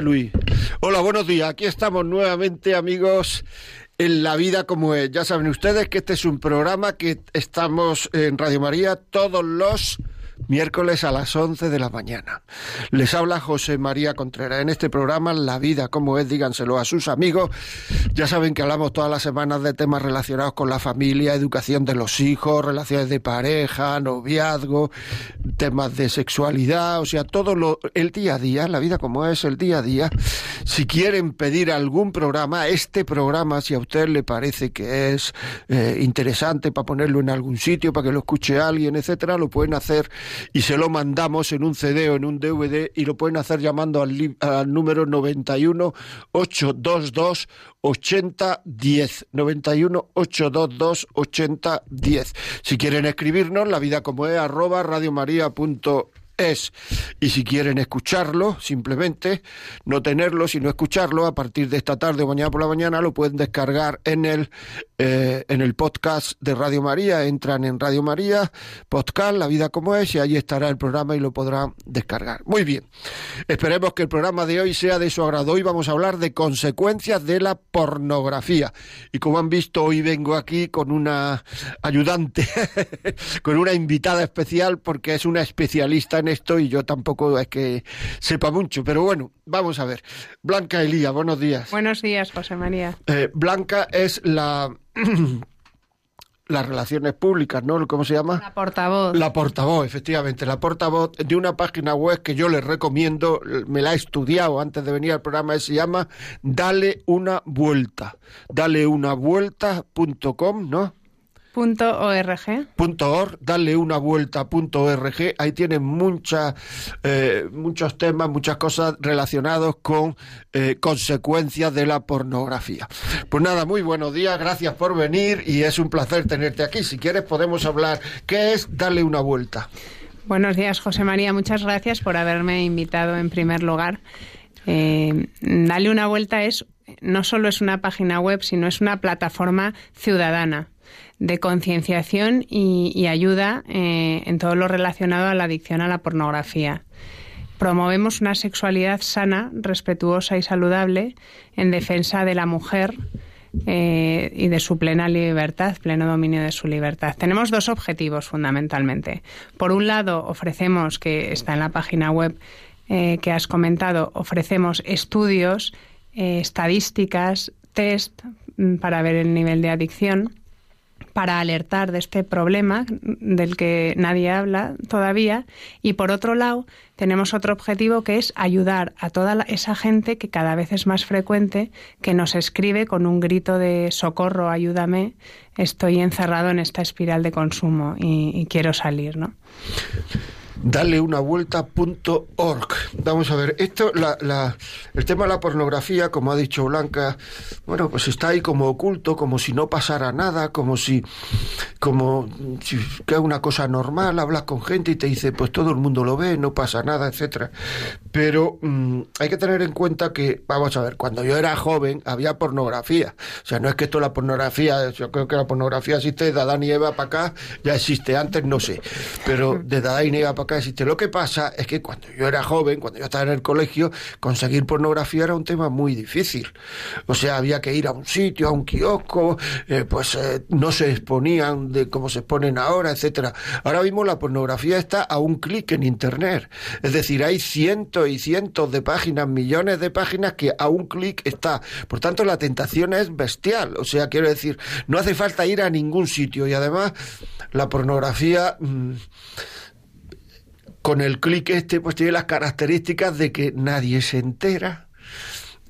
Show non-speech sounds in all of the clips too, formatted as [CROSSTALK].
Luis. Hola, buenos días. Aquí estamos nuevamente, amigos, en La Vida como es. Ya saben ustedes que este es un programa que estamos en Radio María todos los miércoles a las 11 de la mañana. Les habla José María Contreras. En este programa, La vida como es, díganselo a sus amigos. Ya saben que hablamos todas las semanas de temas relacionados con la familia, educación de los hijos, relaciones de pareja, noviazgo, temas de sexualidad, o sea, todo lo, el día a día, la vida como es, el día a día. Si quieren pedir algún programa, este programa, si a usted le parece que es eh, interesante para ponerlo en algún sitio, para que lo escuche alguien, etcétera, lo pueden hacer y se lo mandamos en un CD o en un DVD y lo pueden hacer llamando al, al número 91 822 8010 91 822 8010 si quieren escribirnos la vida como es arroba radiomaria.es es. Y si quieren escucharlo, simplemente no tenerlo, sino escucharlo, a partir de esta tarde o mañana por la mañana lo pueden descargar en el, eh, en el podcast de Radio María. Entran en Radio María, podcast, La vida como es, y ahí estará el programa y lo podrán descargar. Muy bien. Esperemos que el programa de hoy sea de su agrado. Hoy vamos a hablar de consecuencias de la pornografía. Y como han visto, hoy vengo aquí con una ayudante, [LAUGHS] con una invitada especial, porque es una especialista en esto y yo tampoco es que sepa mucho, pero bueno, vamos a ver. Blanca Elía, buenos días. Buenos días, José María. Eh, Blanca es la... [CLEARS THROAT] las relaciones públicas, ¿no? ¿Cómo se llama? La portavoz. La portavoz, efectivamente, la portavoz de una página web que yo les recomiendo, me la he estudiado antes de venir al programa, se llama Dale una vuelta. Dale una vuelta.com, ¿no? .org. .org, darle una vuelta .org, ahí tienen muchas, eh, muchos temas, muchas cosas relacionados con eh, consecuencias de la pornografía. Pues nada, muy buenos días, gracias por venir y es un placer tenerte aquí. Si quieres podemos hablar, ¿qué es darle una vuelta? Buenos días, José María, muchas gracias por haberme invitado en primer lugar. Eh, Dale una vuelta es no solo es una página web, sino es una plataforma ciudadana de concienciación y, ayuda eh, en todo lo relacionado a la adicción a la pornografía. Promovemos una sexualidad sana, respetuosa y saludable en defensa de la mujer eh, y de su plena libertad, pleno dominio de su libertad. Tenemos dos objetivos fundamentalmente. Por un lado, ofrecemos, que está en la página web eh, que has comentado, ofrecemos estudios, estadísticas, test mm, para ver el nivel de adicción para alertar de este problema del que nadie habla todavía y por otro lado tenemos otro objetivo que es ayudar a toda esa gente que cada vez es más frecuente que nos escribe con un grito de socorro, ayúdame, estoy encerrado en esta espiral de consumo y, y quiero salir, ¿no? Dale una vuelta.org. Vamos a ver, esto, la, la, el tema de la pornografía, como ha dicho Blanca, bueno, pues está ahí como oculto, como si no pasara nada, como si, como si que es una cosa normal, hablas con gente y te dice, pues todo el mundo lo ve, no pasa nada, etcétera. Pero mmm, hay que tener en cuenta que, vamos a ver, cuando yo era joven había pornografía. O sea, no es que esto la pornografía, yo creo que la pornografía existe de Adán y Eva para acá, ya existe antes, no sé. Pero de Adán y Eva para acá existe. Lo que pasa es que cuando yo era joven, cuando yo estaba en el colegio, conseguir pornografía era un tema muy difícil. O sea, había que ir a un sitio, a un kiosco, eh, pues eh, no se exponían de como se exponen ahora, etcétera. Ahora mismo la pornografía está a un clic en internet. Es decir, hay cientos y cientos de páginas, millones de páginas que a un clic está. Por tanto, la tentación es bestial. O sea, quiero decir, no hace falta ir a ningún sitio. Y además, la pornografía. Mmm, con el clic este, pues tiene las características de que nadie se entera.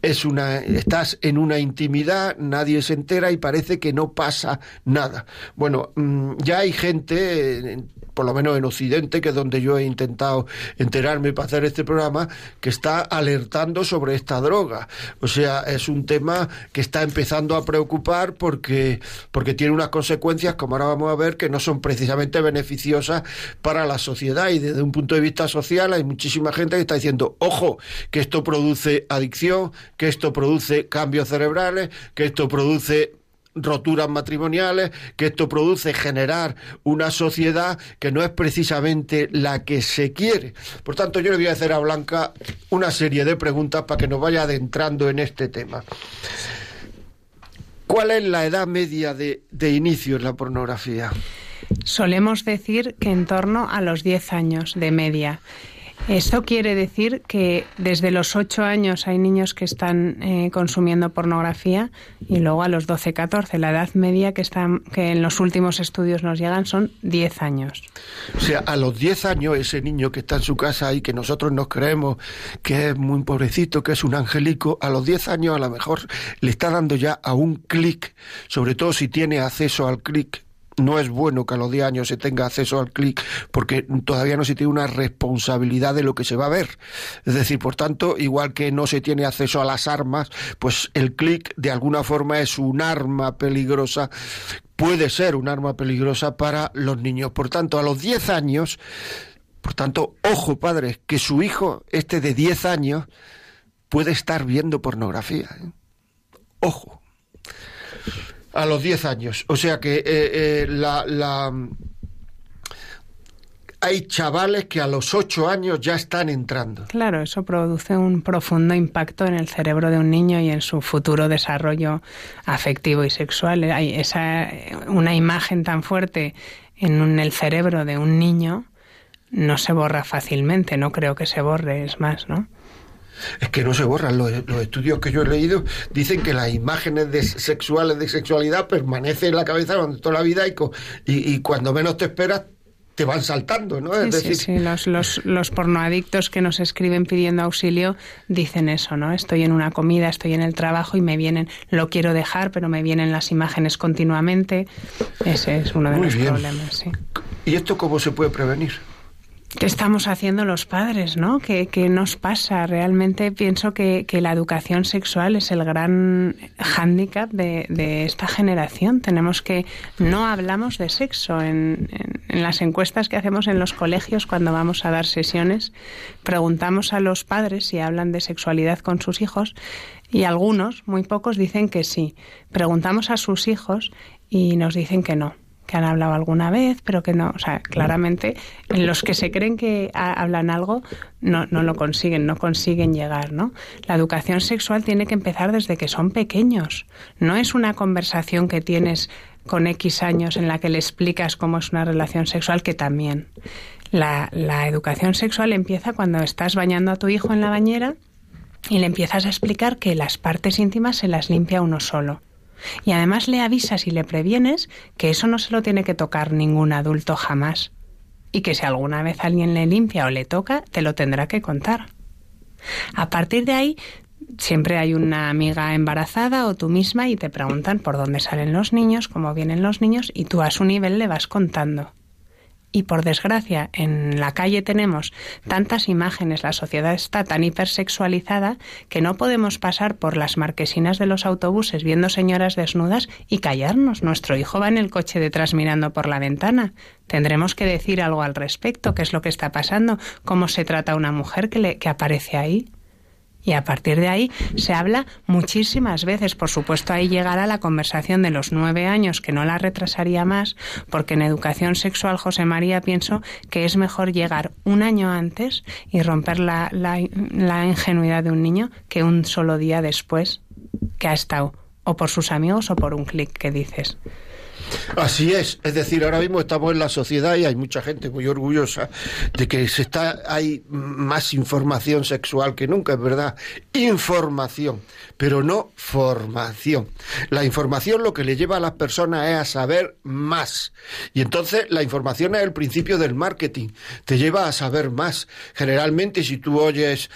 es una, estás en una intimidad, nadie se entera y parece que no pasa nada. Bueno, mm, ya hay gente, por lo menos en Occidente, que es donde yo he intentado enterarme para hacer este programa, que está alertando sobre esta droga. O sea, es un tema que está empezando a preocupar porque, porque tiene unas consecuencias, como ahora vamos a ver, que no son precisamente beneficiosas para la sociedad. Y desde un punto de vista social hay muchísima gente que está diciendo, ojo, que esto produce adicción, que esto produce cambios cerebrales, que esto produce roturas matrimoniales, que esto produce generar una sociedad que no es precisamente la que se quiere. Por tanto, yo le voy a hacer a Blanca una serie de preguntas para que nos vaya adentrando en este tema. ¿Cuál es la edad media de, de inicio en la pornografía? Solemos decir que en torno a los 10 años de media. Esto quiere decir que desde los 8 años hay niños que están eh, consumiendo pornografía y luego a los 12, 14. La edad media que, están, que en los últimos estudios nos llegan son 10 años. O sea, a los 10 años ese niño que está en su casa y que nosotros nos creemos que es muy pobrecito, que es un angelico, a los 10 años a lo mejor le está dando ya a un clic, sobre todo si tiene acceso al clic no es bueno que a los 10 años se tenga acceso al clic porque todavía no se tiene una responsabilidad de lo que se va a ver. Es decir, por tanto, igual que no se tiene acceso a las armas, pues el clic de alguna forma es un arma peligrosa puede ser un arma peligrosa para los niños. Por tanto, a los 10 años, por tanto, ojo padres, que su hijo, este de 10 años, puede estar viendo pornografía. ¿eh? Ojo a los 10 años. O sea que eh, eh, la, hay chavales que a los 8 años ya están entrando. Claro, eso produce un profundo impacto en el cerebro de un niño y en su futuro desarrollo afectivo y sexual. Hay esa, una imagen tan fuerte en el cerebro de un niño no se borra fácilmente, no creo que se borre, es más, ¿no? Es que no se borran. Los, estudios que yo he leído dicen que las imágenes de sexuales de sexualidad permanecen en la cabeza durante toda la vida y, y, cuando menos te esperas te van saltando, ¿no? Sí, sí, sí. Los, los, los, pornoadictos que nos escriben pidiendo auxilio dicen eso, ¿no? Estoy en una comida, estoy en el trabajo y me vienen, lo quiero dejar, pero me vienen las imágenes continuamente. Ese es uno de los problemas, sí. ¿Y esto cómo se puede prevenir? ¿Qué estamos haciendo los padres, no? ¿Qué, nos pasa? Realmente pienso que, la educación sexual es el gran hándicap de, esta generación. Tenemos que... No hablamos de sexo. En, las encuestas que hacemos en los colegios cuando vamos a dar sesiones, preguntamos a los padres si hablan de sexualidad con sus hijos y algunos, muy pocos, dicen que sí. Preguntamos a sus hijos y nos dicen que no que han hablado alguna vez, pero que no, o sea, claramente en los que se creen que hablan algo no, no lo consiguen, no consiguen llegar, ¿no? La educación sexual tiene que empezar desde que son pequeños. No es una conversación que tienes con X años en la que le explicas cómo es una relación sexual, que también. La, la educación sexual empieza cuando estás bañando a tu hijo en la bañera y le empiezas a explicar que las partes íntimas se las limpia uno solo y además le avisas y le previenes que eso no se lo tiene que tocar ningún adulto jamás. Y que si alguna vez alguien le limpia o le toca, te lo tendrá que contar. A partir de ahí, siempre hay una amiga embarazada o tú misma y te preguntan por dónde salen los niños, cómo vienen los niños, y tú a su nivel le vas contando. Y por desgracia, en la calle tenemos tantas imágenes, la sociedad está tan hipersexualizada que no podemos pasar por las marquesinas de los autobuses viendo señoras desnudas y callarnos. Nuestro hijo va en el coche detrás mirando por la ventana. Tendremos que decir algo al respecto, qué es lo que está pasando, cómo se trata una mujer que, le, que aparece ahí. Y a partir de ahí se habla muchísimas veces. Por supuesto, ahí llegará la conversación de los nueve años, que no la retrasaría más, porque en educación sexual, José María, pienso que es mejor llegar un año antes y romper la, la, ingenuidad de un niño que un solo día después que ha estado o por sus amigos o por un clic que dices. Así es, es decir, ahora mismo estamos en la sociedad y hay mucha gente muy orgullosa de que se está hay más información sexual que nunca, es verdad, información, pero no formación. La información lo que le lleva a las personas es a saber más. Y entonces la información es el principio del marketing, te lleva a saber más. Generalmente si tú oyes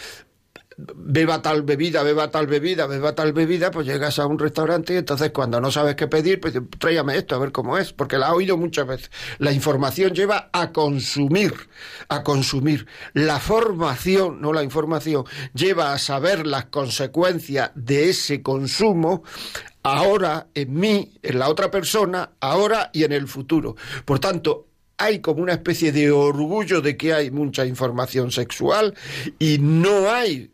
beba tal bebida, beba tal bebida, beba tal bebida, pues llegas a un restaurante y entonces cuando no sabes qué pedir, pues tráigame esto a ver cómo es, porque la ha oído muchas veces. La información lleva a consumir, a consumir. La formación, no la información, lleva a saber las consecuencias de ese consumo ahora en mí, en la otra persona, ahora y en el futuro. Por tanto, hay como una especie de orgullo de que hay mucha información sexual y no hay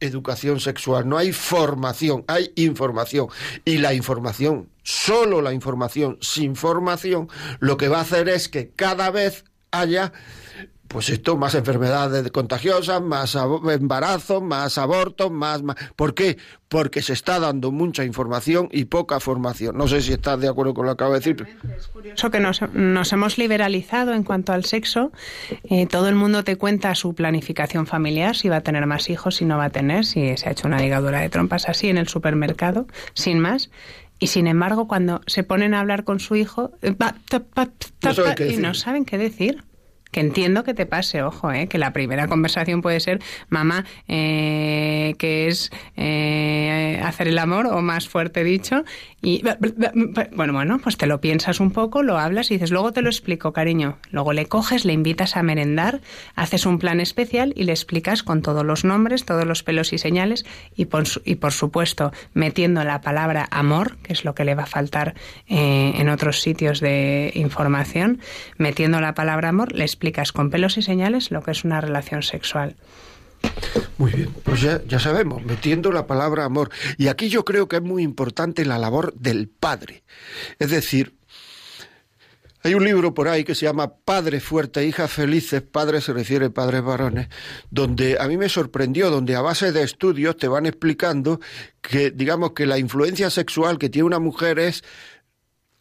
educación sexual, no hay formación, hay información. Y la información, solo la información sin formación, lo que va a hacer es que cada vez haya pues esto, más enfermedades contagiosas, más embarazos, más abortos, más, más... ¿Por qué? Porque se está dando mucha información y poca formación. No sé si estás de acuerdo con lo que acabo de decir. Es curioso que nos, hemos liberalizado en cuanto al sexo. Eh, todo el mundo te cuenta su planificación familiar, si va a tener más hijos, si no va a tener, si se ha hecho una ligadura de trompas así en el supermercado, sin más. Y sin embargo, cuando se ponen a hablar con su hijo, eh, y no saben qué decir que entiendo que te pase, ojo, ¿eh? que la primera conversación puede ser, mamá, eh, que es eh, hacer el amor, o más fuerte dicho, y bueno, bueno, pues te lo piensas un poco, lo hablas y dices, luego te lo explico, cariño. Luego le coges, le invitas a merendar, haces un plan especial y le explicas con todos los nombres, todos los pelos y señales, y por, y por supuesto, metiendo la palabra amor, que es lo que le va a faltar eh, en otros sitios de información, metiendo la palabra amor, le explicas con pelos y señales lo que es una relación sexual. Muy bien, pues ya, ya, sabemos, metiendo la palabra amor. Y aquí yo creo que es muy importante la labor del padre. Es decir, hay un libro por ahí que se llama Padre fuerte, hijas felices, padre se refiere a padres varones, donde a mí me sorprendió, donde a base de estudios te van explicando que, digamos, que la influencia sexual que tiene una mujer es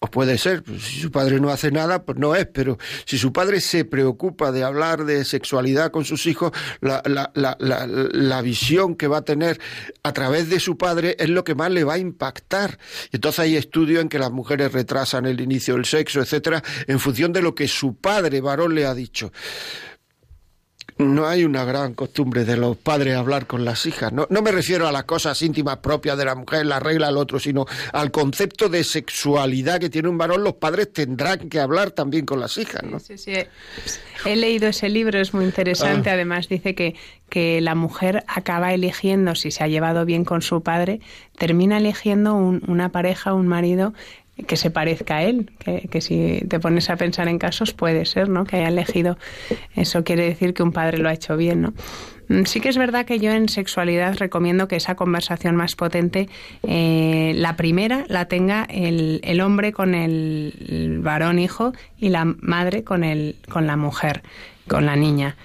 o puede ser, pues, si su padre no hace nada, pues no es, pero si su padre se preocupa de hablar de sexualidad con sus hijos, la, la, la, la, visión que va a tener a través de su padre es lo que más le va a impactar. Y entonces hay estudios en que las mujeres retrasan el inicio del sexo, etcétera, en función de lo que su padre varón le ha dicho no hay una gran costumbre de los padres hablar con las hijas. No, no me refiero a las cosas íntimas propias de la mujer, la regla del otro, sino al concepto de sexualidad que tiene un varón. Los padres tendrán que hablar también con las hijas, ¿no? Sí, sí. He leído ese libro, es muy interesante. Ah. Además, dice que, que la mujer acaba eligiendo, si se ha llevado bien con su padre, termina eligiendo una pareja, un marido que se parezca a él, que, si te pones a pensar en casos puede ser, ¿no? Que haya elegido, eso quiere decir que un padre lo ha hecho bien, ¿no? Mm, sí que es verdad que yo en sexualidad recomiendo que esa conversación más potente, eh, la primera la tenga el, el hombre con el, el, varón hijo y la madre con, el, con la mujer, con la niña.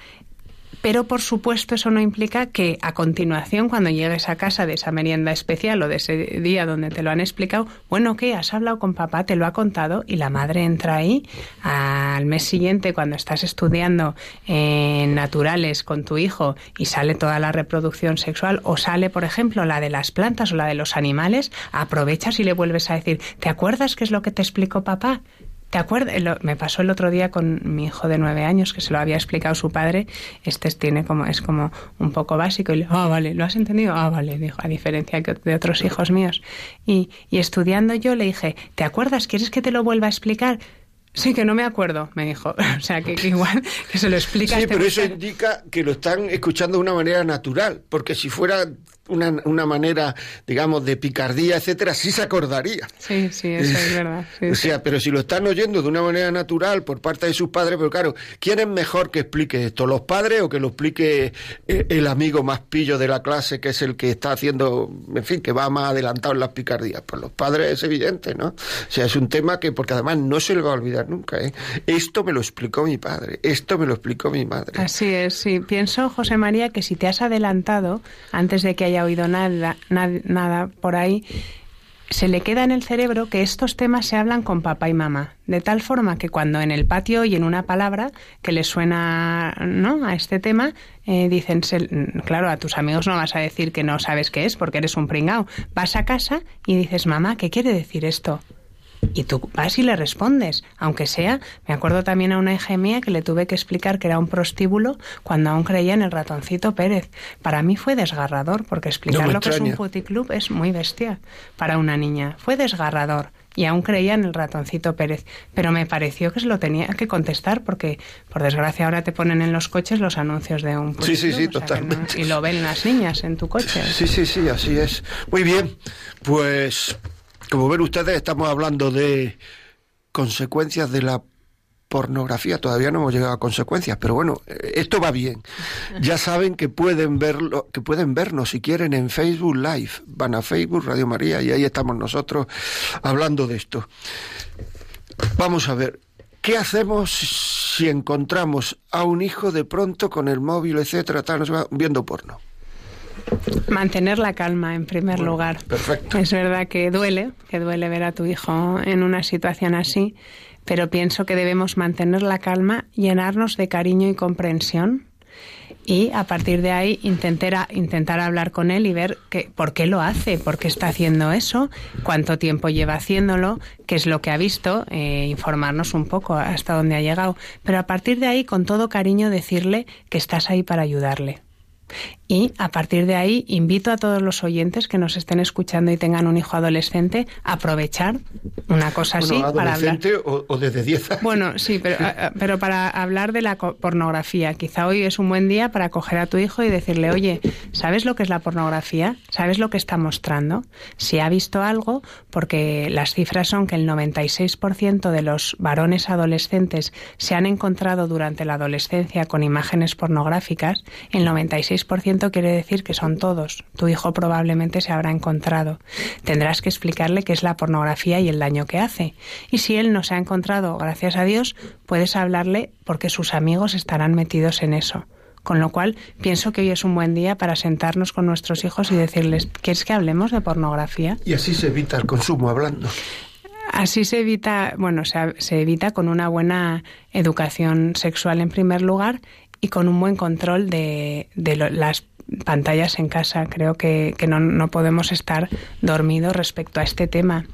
Pero, por supuesto, eso no implica que a continuación, cuando llegues a casa de esa merienda especial o de ese día donde te lo han explicado, bueno, ¿qué? ¿Has hablado con papá? ¿Te lo ha contado? Y la madre entra ahí al mes siguiente, cuando estás estudiando en naturales con tu hijo y sale toda la reproducción sexual o sale, por ejemplo, la de las plantas o la de los animales, aprovechas y le vuelves a decir, ¿te acuerdas qué es lo que te explicó papá? ¿Te acuerdas? Me pasó el otro día con mi hijo de nueve años que se lo había explicado su padre. Este tiene como es como un poco básico y le, ah, vale, ¿lo has entendido? Ah, vale, dijo, a diferencia de otros hijos míos. Y, y estudiando yo le dije, ¿te acuerdas? ¿Quieres que te lo vuelva a explicar? Sí, que no me acuerdo, me dijo. [LAUGHS] O sea, que, igual que se lo explica. Sí, pero eso indica que lo están escuchando de una manera natural, porque si fuera una, una, manera, digamos, de picardía, etcétera, sí se acordaría. Sí, sí, eso es [LAUGHS] verdad. o sea, pero si lo están oyendo de una manera natural por parte de sus padres, pero claro, ¿quién es mejor que explique esto? ¿Los padres o que lo explique eh, el amigo más pillo de la clase, que es el que está haciendo, en fin, que va más adelantado en las picardías? Pues los padres es evidente, ¿no? O sea, es un tema que, porque además no se le va a olvidar nunca, ¿eh? Esto me lo explicó mi padre, esto me lo explicó mi madre. Así es, sí. Pienso, José María, que si te has adelantado antes de que haya haya oído nada, nada, por ahí, se le queda en el cerebro que estos temas se hablan con papá y mamá, de tal forma que cuando en el patio oyen una palabra que le suena ¿no? a este tema, eh, dicen, claro, a tus amigos no vas a decir que no sabes qué es porque eres un pringao. Vas a casa y dices, mamá, ¿qué quiere decir esto? Y tú vas y le respondes, aunque sea, me acuerdo también a una hija mía que le tuve que explicar que era un prostíbulo cuando aún creía en el ratoncito Pérez. Para mí fue desgarrador, porque explicar lo que es un puticlub es muy bestia para una niña. Fue desgarrador y aún creía en el ratoncito Pérez, pero me pareció que se lo tenía que contestar porque, por desgracia, ahora te ponen en los coches los anuncios de un... Sí, sí, sí, totalmente. y lo ven las niñas en tu coche. Sí, sí, sí, así es. Muy bien, pues como ven ustedes, estamos hablando de consecuencias de la pornografía. Todavía no hemos llegado a consecuencias, pero bueno, eh, esto va bien. Ya saben que pueden verlo, que pueden vernos si quieren en Facebook Live. Van a Facebook Radio María y ahí estamos nosotros hablando de esto. Vamos a ver, ¿qué hacemos si encontramos a un hijo de pronto con el móvil, etcétera, tal, viendo porno? Mantener la calma en primer lugar. Perfecto. Es verdad que duele, que duele ver a tu hijo en una situación así, pero pienso que debemos mantener la calma, llenarnos de cariño y comprensión y a partir de ahí intentar, intentar hablar con él y ver que, por qué lo hace, por qué está haciendo eso, cuánto tiempo lleva haciéndolo, qué es lo que ha visto, eh, informarnos un poco hasta dónde ha llegado. Pero a partir de ahí, con todo cariño, decirle que estás ahí para ayudarle. Y a partir de ahí invito a todos los oyentes que nos estén escuchando y tengan un hijo adolescente a aprovechar una cosa así para hablar. O, o desde 10 años. Bueno, sí, pero, [LAUGHS] pero para hablar de la pornografía. Quizá hoy es un buen día para coger a tu hijo y decirle, oye, ¿sabes lo que es la pornografía? ¿Sabes lo que está mostrando? Si ha visto algo, porque las cifras son que el 96% de los varones adolescentes se han encontrado durante la adolescencia con imágenes pornográficas, el 96% quiere decir que son todos. Tu hijo probablemente se habrá encontrado. Tendrás que explicarle qué es la pornografía y el daño que hace. Y si él no se ha encontrado, gracias a Dios, puedes hablarle porque sus amigos estarán metidos en eso. Con lo cual, pienso que hoy es un buen día para sentarnos con nuestros hijos y decirles, ¿quieres que hablemos de pornografía? Y así se evita el consumo hablando. Así se evita, bueno, se, se, evita con una buena educación sexual en primer lugar y con un buen control de, las pantallas en casa. Creo que, no, no podemos estar dormidos respecto a este tema.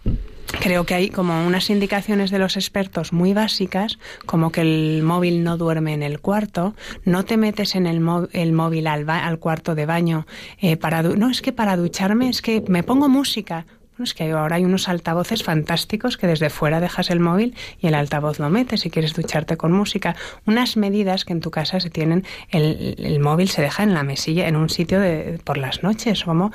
Creo que hay como unas indicaciones de los expertos muy básicas, como que el móvil no duerme en el cuarto, no te metes en el, el móvil al, al, cuarto de baño eh, para... No, es que para ducharme es que me pongo música es que ahora hay unos altavoces fantásticos que desde fuera dejas el móvil y el altavoz lo metes si quieres ducharte con música. Unas medidas que en tu casa se tienen, el, el móvil se deja en la mesilla, en un sitio de, por las noches, como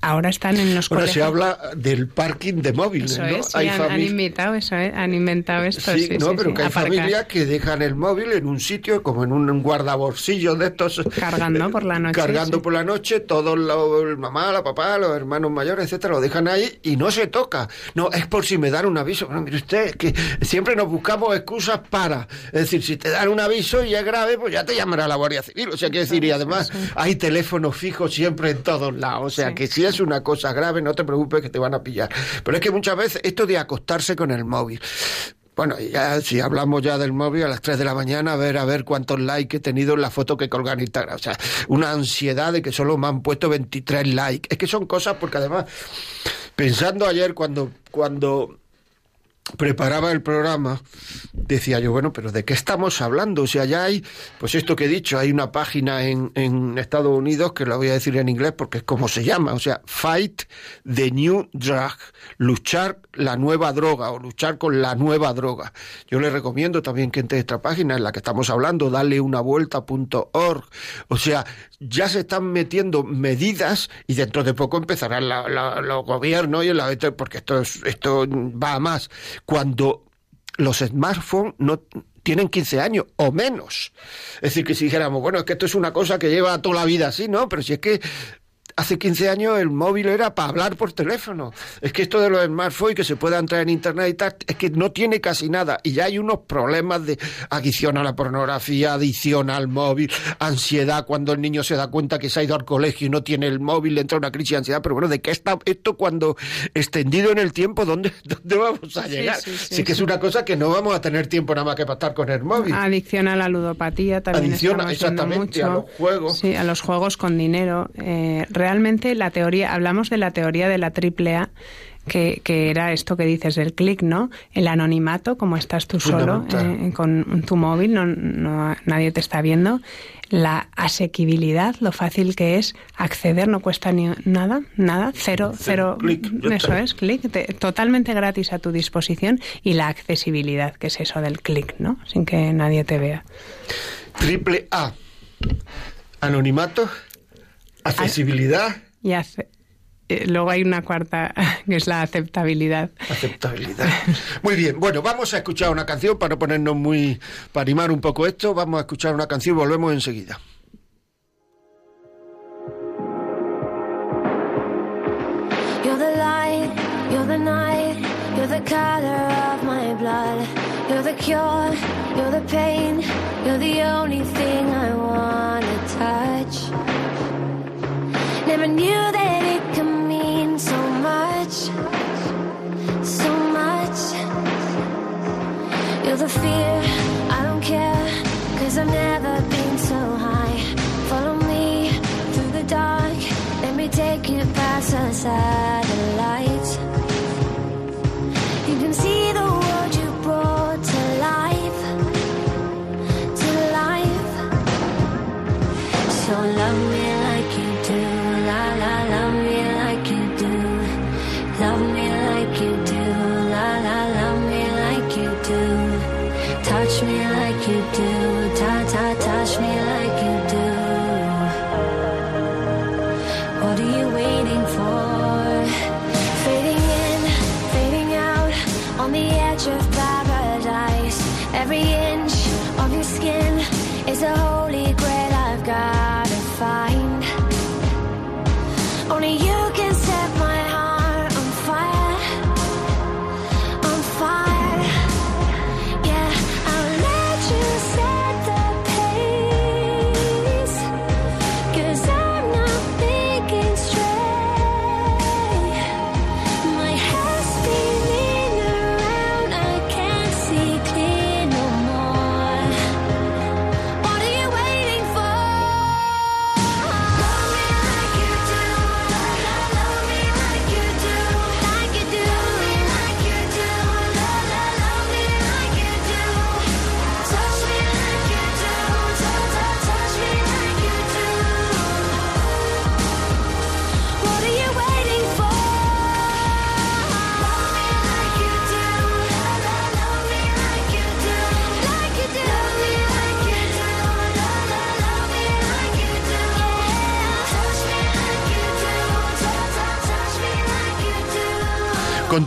ahora están en los Ahora se habla del parking de móviles, ¿no? hay han, inventado eso, ¿eh? han inventado esto. Sí, no, pero que hay familias que dejan el móvil en un sitio, como en un guardabolsillo de estos. Cargando por la noche. Cargando por la noche, todos los, mamá, la papá, los hermanos mayores, etcétera, lo dejan ahí y no se toca. No, es por si me dan un aviso. Bueno, mire usted, que siempre nos buscamos excusas para. Es decir, si te dan un aviso y es grave, pues ya te llamará la Guardia Civil. O sea, que decir, y además hay teléfonos fijos siempre en todos lados. O sea, que si es una cosa grave, no te preocupes que te van a pillar. Pero es que muchas veces esto de acostarse con el móvil. Bueno, ya si hablamos ya del móvil a las 3 de la mañana, a ver a ver cuántos likes he tenido en la foto que colgan en Instagram. O sea, una ansiedad de que solo me han puesto 23 likes. Es que son cosas porque además, pensando ayer cuando, cuando preparaba el programa, decía yo, bueno, pero ¿de qué estamos hablando? O sea, ya hay, pues esto que he dicho, hay una página en, en Estados Unidos, que lo voy a decir en inglés porque es como se llama, o sea, Fight the New Drug, luchar la nueva droga o luchar con la nueva droga. Yo le recomiendo también que entre esta página en la que estamos hablando, dale una vuelta.org. O sea, ya se están metiendo medidas y dentro de poco empezarán los gobiernos y el porque esto, esto va a más. Cuando los smartphones no tienen 15 años o menos. Es decir, que si dijéramos, bueno, es que esto es una cosa que lleva toda la vida así, ¿no? Pero si es que hace 15 años el móvil era para hablar por teléfono. Es que esto de los smartphones que se pueda entrar en internet y tal, es que no tiene casi nada. Y ya hay unos problemas de adicción a la pornografía, adicción al móvil, ansiedad cuando el niño se da cuenta que se ha ido al colegio y no tiene el móvil, le entra una crisis de ansiedad. Pero bueno, ¿de qué está esto cuando extendido en el tiempo? ¿Dónde, [LAUGHS] dónde vamos a llegar? Sí, que es una cosa que no vamos a tener tiempo nada más que para estar con el móvil. Adicción a la ludopatía también. Adicción exactamente a los juegos. Sí, a los juegos con dinero. Eh, realmente la teoría, hablamos de la teoría de la triple A, que, que, era esto que dices del clic, ¿no? El anonimato, como estás tú solo eh, con tu móvil, no, no, nadie te está viendo. La asequibilidad, lo fácil que es acceder, no cuesta ni nada, nada, cero, cero, eso es, clic, totalmente gratis a tu disposición. Y la accesibilidad, que es eso del clic, ¿no? Sin que nadie te vea. Triple A. Anonimato, accesibilidad. Y hace, eh, luego hay una cuarta [LAUGHS] que es la aceptabilidad. Aceptabilidad. Muy bien, bueno, vamos a escuchar una canción para ponernos muy, para animar un poco esto. Vamos a escuchar una canción y volvemos enseguida. You're the light, you're the night, you're the color of my blood. You're the cure, you're the pain, you're the only thing I wanna touch. Never knew that it could mean so much, so much. You're the fear, I don't care, cause I've never been so high. Follow me through the dark, let me take you past the satellites.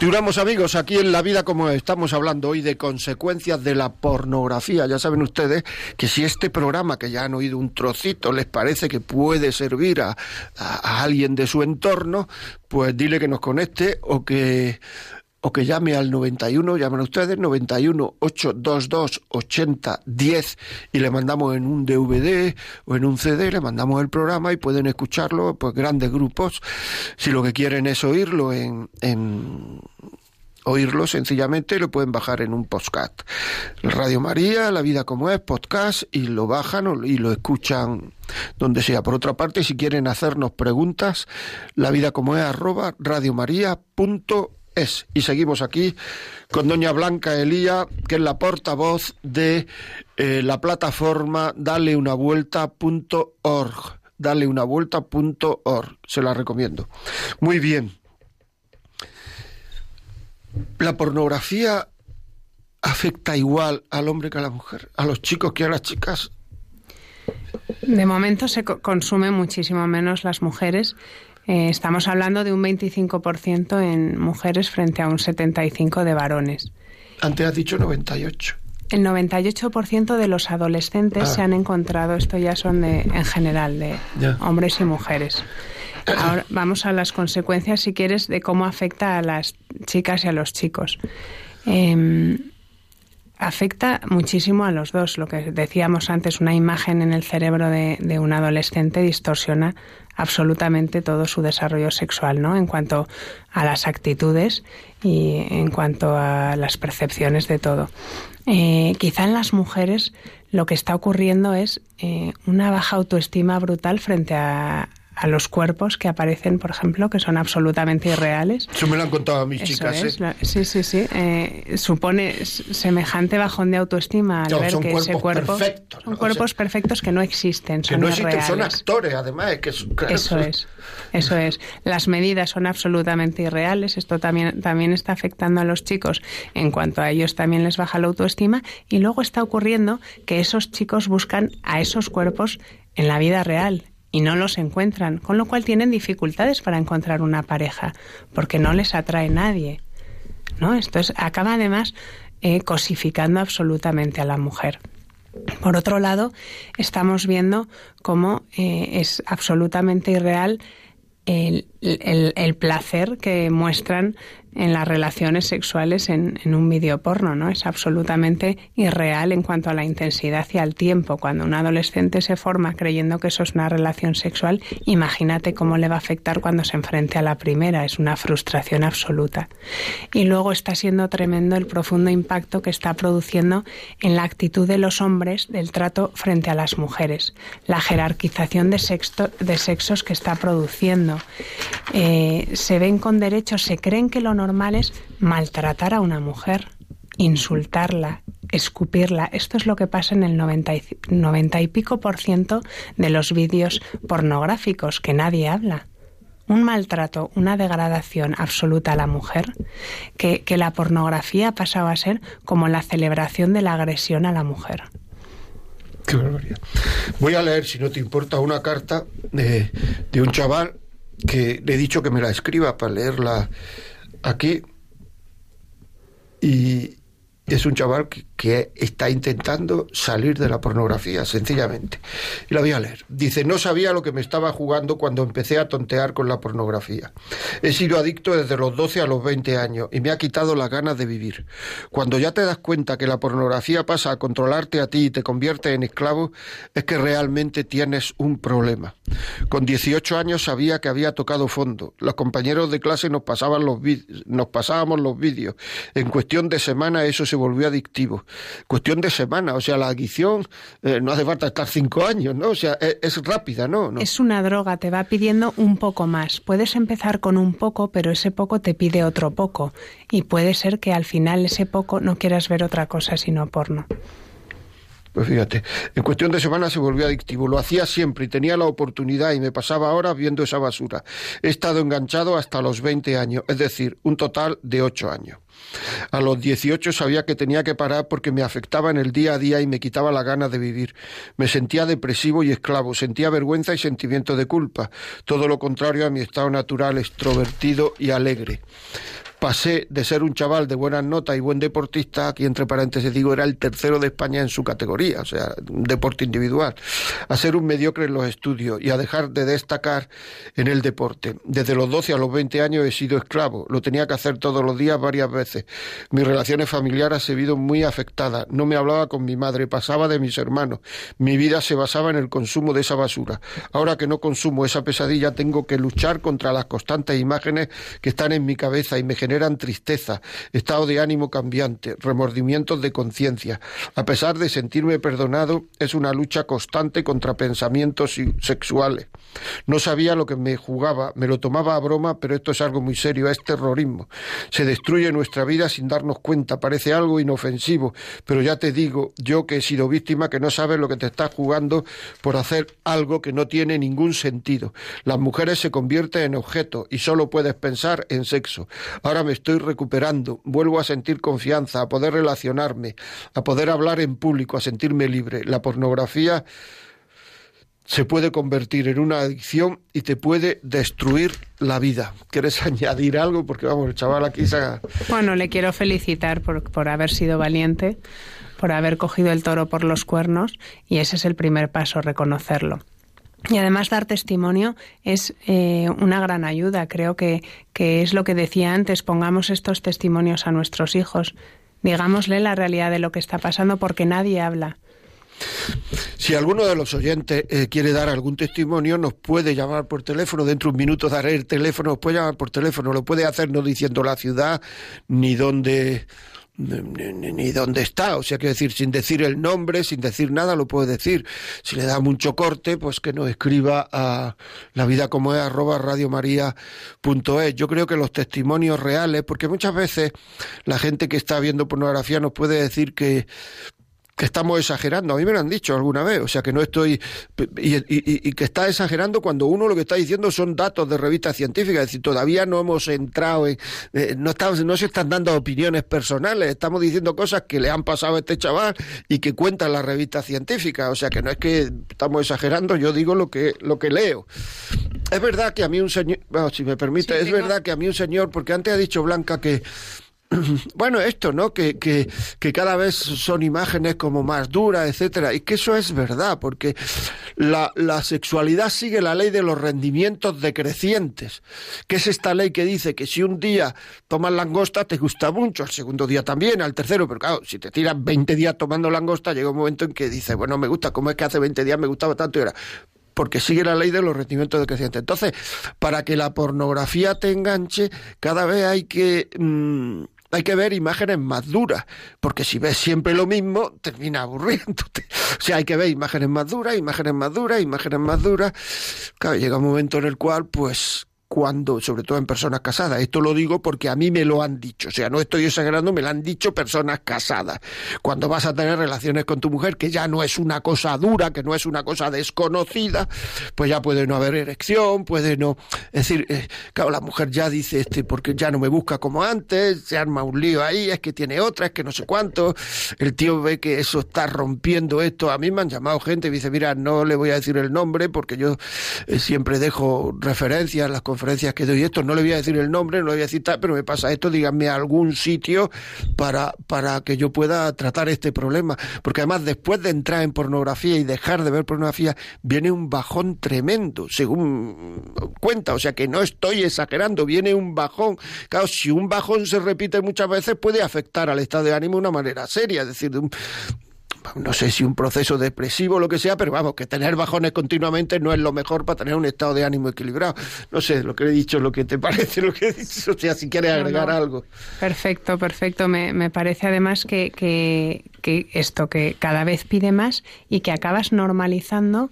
Continuamos amigos, aquí en La Vida como estamos hablando hoy de consecuencias de la pornografía. Ya saben ustedes que si este programa, que ya han oído un trocito, les parece que puede servir a, a- a alguien de su entorno, pues dile que nos conecte o que o que llame al 91, llaman ustedes, 91 822 80 10 y le mandamos en un DVD o en un CD, le mandamos el programa y pueden escucharlo, pues grandes grupos, si lo que quieren es oírlo en, en oírlo sencillamente lo pueden bajar en un podcast. Radio María, La Vida como es, podcast, y lo bajan y lo escuchan donde sea. Por otra parte, si quieren hacernos preguntas, la vida como es arroba radiomaria.es. Y seguimos aquí con doña Blanca Elía, que es la portavoz de eh, la plataforma daleunavuelta.org. Daleunavuelta.org. Se la recomiendo. Muy bien. La pornografía afecta igual al hombre que a la mujer, a los chicos que a las chicas. De momento se co- consume muchísimo menos las mujeres. Eh, estamos hablando de un 25% en mujeres frente a un 75% de varones. Antes has dicho 98. El 98% de los adolescentes Ah. se han encontrado, esto ya son de, en general, de Ya. hombres y mujeres. Ahora vamos a las consecuencias, si quieres, de cómo afecta a las chicas y a los chicos. Em, afecta muchísimo a los dos. Lo que decíamos antes, una imagen en el cerebro de, de un adolescente distorsiona absolutamente todo su desarrollo sexual, ¿no? En cuanto a las actitudes y en cuanto a las percepciones de todo. Eh, quizá en las mujeres lo que está ocurriendo es eh, una baja autoestima brutal frente a, a los cuerpos que aparecen, por ejemplo, que son absolutamente irreales. Eso me lo han contado a mis Eso chicas. es, ¿eh? la- sí, sí, sí. Eh, supone semejante bajón de autoestima al ver son que ese cuerpos cuerpo perfectos, son cuerpos sea, perfectos que no existen, Que son no existen, son actores, además. Es que es- claro, Eso es, eso es. Las medidas son absolutamente irreales. Esto también, también está afectando a los chicos en cuanto a ellos también les baja la autoestima. Y luego está ocurriendo que esos chicos buscan a esos cuerpos en la vida real y no los encuentran, con lo cual tienen dificultades para encontrar una pareja, porque no les atrae nadie. ¿no? Esto es, acaba además eh, cosificando absolutamente a la mujer. Por otro lado, estamos viendo cómo eh, es absolutamente irreal el, el- el placer que muestran en las relaciones sexuales en, en un vídeo porno, ¿no? Es absolutamente irreal en cuanto a la intensidad y al tiempo. Cuando un adolescente se forma creyendo que eso es una relación sexual, imagínate cómo le va a afectar cuando se enfrente a la primera. Es una frustración absoluta. Y luego está siendo tremendo el profundo impacto que está produciendo en la actitud de los hombres del trato frente a las mujeres, la jerarquización de, sexto- de sexos que está produciendo. Eh, se ven con derechos, se creen que lo normal es maltratar a una mujer, insultarla, escupirla. Esto es lo que pasa en el 90 y, 90 y pico por ciento de los vídeos pornográficos, que nadie habla un maltrato, una degradación absoluta a la mujer, que, que la pornografía ha pasado a ser como la celebración de la agresión a la mujer. Qué barbaridad. Voy a leer, si no te importa, una carta de, de un chaval que le he dicho que me la escriba para leerla aquí. Y es un chaval que, que está intentando salir de la pornografía, sencillamente. Y la voy a leer. Dice, no sabía lo que me estaba jugando cuando empecé a tontear con la pornografía. He sido adicto desde los 12 a los 20 años y me ha quitado las ganas de vivir. Cuando ya te das cuenta que la pornografía pasa a controlarte a ti y te convierte en esclavo, es que realmente tienes un problema. Con 18 años sabía que había tocado fondo. Los compañeros de clase nos, pasaban los nos pasábamos los vídeos. En cuestión de semana eso se volvió adictivo. Cuestión de semana, o sea, la adicción eh, no hace falta estar cinco años, ¿no? O sea, es, es rápida, ¿no? ¿no? Es una droga, te va pidiendo un poco más. Puedes empezar con un poco, pero ese poco te pide otro poco. Y puede ser que al final ese poco no quieras ver otra cosa sino porno. Pues fíjate, en cuestión de semanas se volvió adictivo. Lo hacía siempre y tenía la oportunidad y me pasaba horas viendo esa basura. He estado enganchado hasta los 20 años, es decir, un total de 8 años. A los 18 sabía que tenía que parar porque me afectaba en el día a día y me quitaba la ganas de vivir. Me sentía depresivo y esclavo, sentía vergüenza y sentimiento de culpa. Todo lo contrario a mi estado natural, extrovertido y alegre pasé de ser un chaval de buenas notas y buen deportista, aquí entre paréntesis digo, era el tercero de España en su categoría, o sea, deporte individual, a ser un mediocre en los estudios y a dejar de destacar en el deporte. Desde los 12 a los 20 años he sido esclavo, lo tenía que hacer todos los días varias veces. Mis relaciones familiares se vieron muy afectadas, no me hablaba con mi madre, pasaba de mis hermanos, mi vida se basaba en el consumo de esa basura. Ahora que no consumo esa pesadilla, tengo que luchar contra las constantes imágenes que están en mi cabeza y me generan tristeza, estado de ánimo cambiante, remordimientos de conciencia. A pesar de sentirme perdonado, es una lucha constante contra pensamientos sexuales. No sabía lo que me jugaba, me lo tomaba a broma, pero esto es algo muy serio, es terrorismo. Se destruye nuestra vida sin darnos cuenta, parece algo inofensivo, pero ya te digo, yo que he sido víctima, que no sabes lo que te estás jugando por hacer algo que no tiene ningún sentido. Las mujeres se convierten en objetos y solo puedes pensar en sexo. Ahora me estoy recuperando, vuelvo a sentir confianza, a poder relacionarme, a poder hablar en público, a sentirme libre. La pornografía se puede convertir en una adicción y te puede destruir la vida. ¿Quieres [LAUGHS] añadir algo? Porque vamos, el chaval aquí se ha... Bueno, le quiero felicitar por, por haber sido valiente, por haber cogido el toro por los cuernos y ese es el primer paso, reconocerlo. Y además dar testimonio es eh, una gran ayuda. Creo que, que es lo que decía antes, pongamos estos testimonios a nuestros hijos, digámosle la realidad de lo que está pasando porque nadie habla. Si alguno de los oyentes eh, quiere dar algún testimonio, nos puede llamar por teléfono. Dentro de un minuto daré el teléfono, nos puede llamar por teléfono. Lo puede hacer no diciendo la ciudad ni dónde, ni, dónde está. O sea, quiero decir, sin decir el nombre, sin decir nada, lo puedo decir. Si le da mucho corte, pues que nos escriba a la vida como es arroba radiomaria.es. Yo creo que los testimonios reales, porque muchas veces la gente que está viendo pornografía nos puede decir que que estamos exagerando. A mí me lo han dicho alguna vez, o sea que no estoy. Y, que está exagerando cuando uno lo que está diciendo son datos de revistas científicas, es decir, todavía no hemos entrado en. Eh, no, estamos, no se están dando opiniones personales, estamos diciendo cosas que le han pasado a este chaval y que cuentan las revistas científicas, o sea que no es que estamos exagerando, yo digo lo que, lo que leo. Es verdad que a mí un señor. Bueno, si me permite, es verdad que a mí un señor, porque antes ha dicho Blanca que [CLEARS THROAT] bueno, esto, ¿no? Que, que, que, cada vez son imágenes como más duras, etcétera. Y que eso es verdad, porque la, sexualidad sigue la ley de los rendimientos decrecientes, que es esta ley que dice que si un día tomas langosta te gusta mucho, al segundo día también, al tercero, pero claro, si te tiras 20 días tomando langosta, llega un momento en que dices, bueno, me gusta, ¿cómo es que hace 20 días me gustaba tanto y ahora? porque sigue la ley de los rendimientos decrecientes. Entonces, para que la pornografía te enganche, cada vez hay que mm, hay que ver imágenes más duras, porque si ves siempre lo mismo, termina aburriéndote. O sea, hay que ver imágenes más duras, imágenes más duras, imágenes más duras. Claro, llega un momento en el cual, pues, cuando, sobre todo en personas casadas. Esto lo digo porque a mí me lo han dicho, o sea, no estoy exagerando, me lo han dicho personas casadas. Cuando vas a tener relaciones con tu mujer, que ya no es una cosa dura, que no es una cosa desconocida, pues ya puede no haber erección, puede no... Es decir, eh, claro, la mujer ya dice, este, porque ya no me busca como antes, se arma un lío ahí, es que tiene otra, es que no sé cuánto, el tío ve que eso está rompiendo esto. A mí me han llamado gente y dice, mira, no le voy a decir el nombre porque yo eh, siempre dejo referencias en las conferencias que doy esto, no le voy a decir el nombre, no le voy a citar, pero me pasa esto, díganme algún sitio para, para que yo pueda tratar este problema. Porque además después de entrar en pornografía y dejar de ver pornografía, viene un bajón tremendo, según cuenta, o sea que no estoy exagerando, viene un bajón. Claro, si un bajón se repite muchas veces puede afectar al estado de ánimo de una manera seria, es decir, de un, no sé si un proceso depresivo o lo que sea, pero vamos, que tener bajones continuamente no es lo mejor para tener un estado de ánimo equilibrado. No sé, lo que he dicho, lo que te [LAUGHS] parece, lo que he dicho, o sea, si quieres agregar algo. Perfecto, perfecto. Me, me parece además que, que, que esto, que cada vez pide más y que acabas normalizando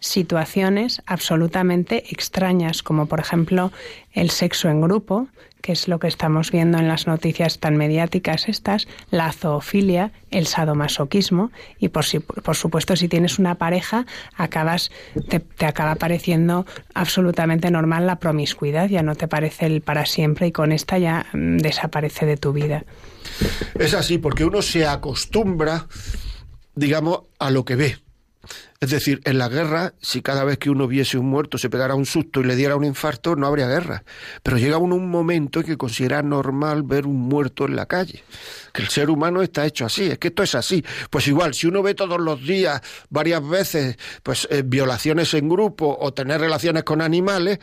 situaciones absolutamente extrañas, como por ejemplo el sexo en grupo, que es lo que estamos viendo en las noticias tan mediáticas estas, la zoofilia, el sadomasoquismo y por, si, por supuesto si tienes una pareja acabas te, te, acaba pareciendo absolutamente normal la promiscuidad, ya no te parece el para siempre y con esta ya mm, desaparece de tu vida. Es así porque uno se acostumbra digamos a lo que ve es decir, en la guerra, si cada vez que uno viese un muerto se pegara un susto y le diera un infarto, no habría guerra. Pero llega uno un momento en que considera normal ver un muerto en la calle. Que el ser humano está hecho así, es que esto es así. Pues igual, si uno ve todos los días, varias veces, pues eh, violaciones en grupo o tener relaciones con animales,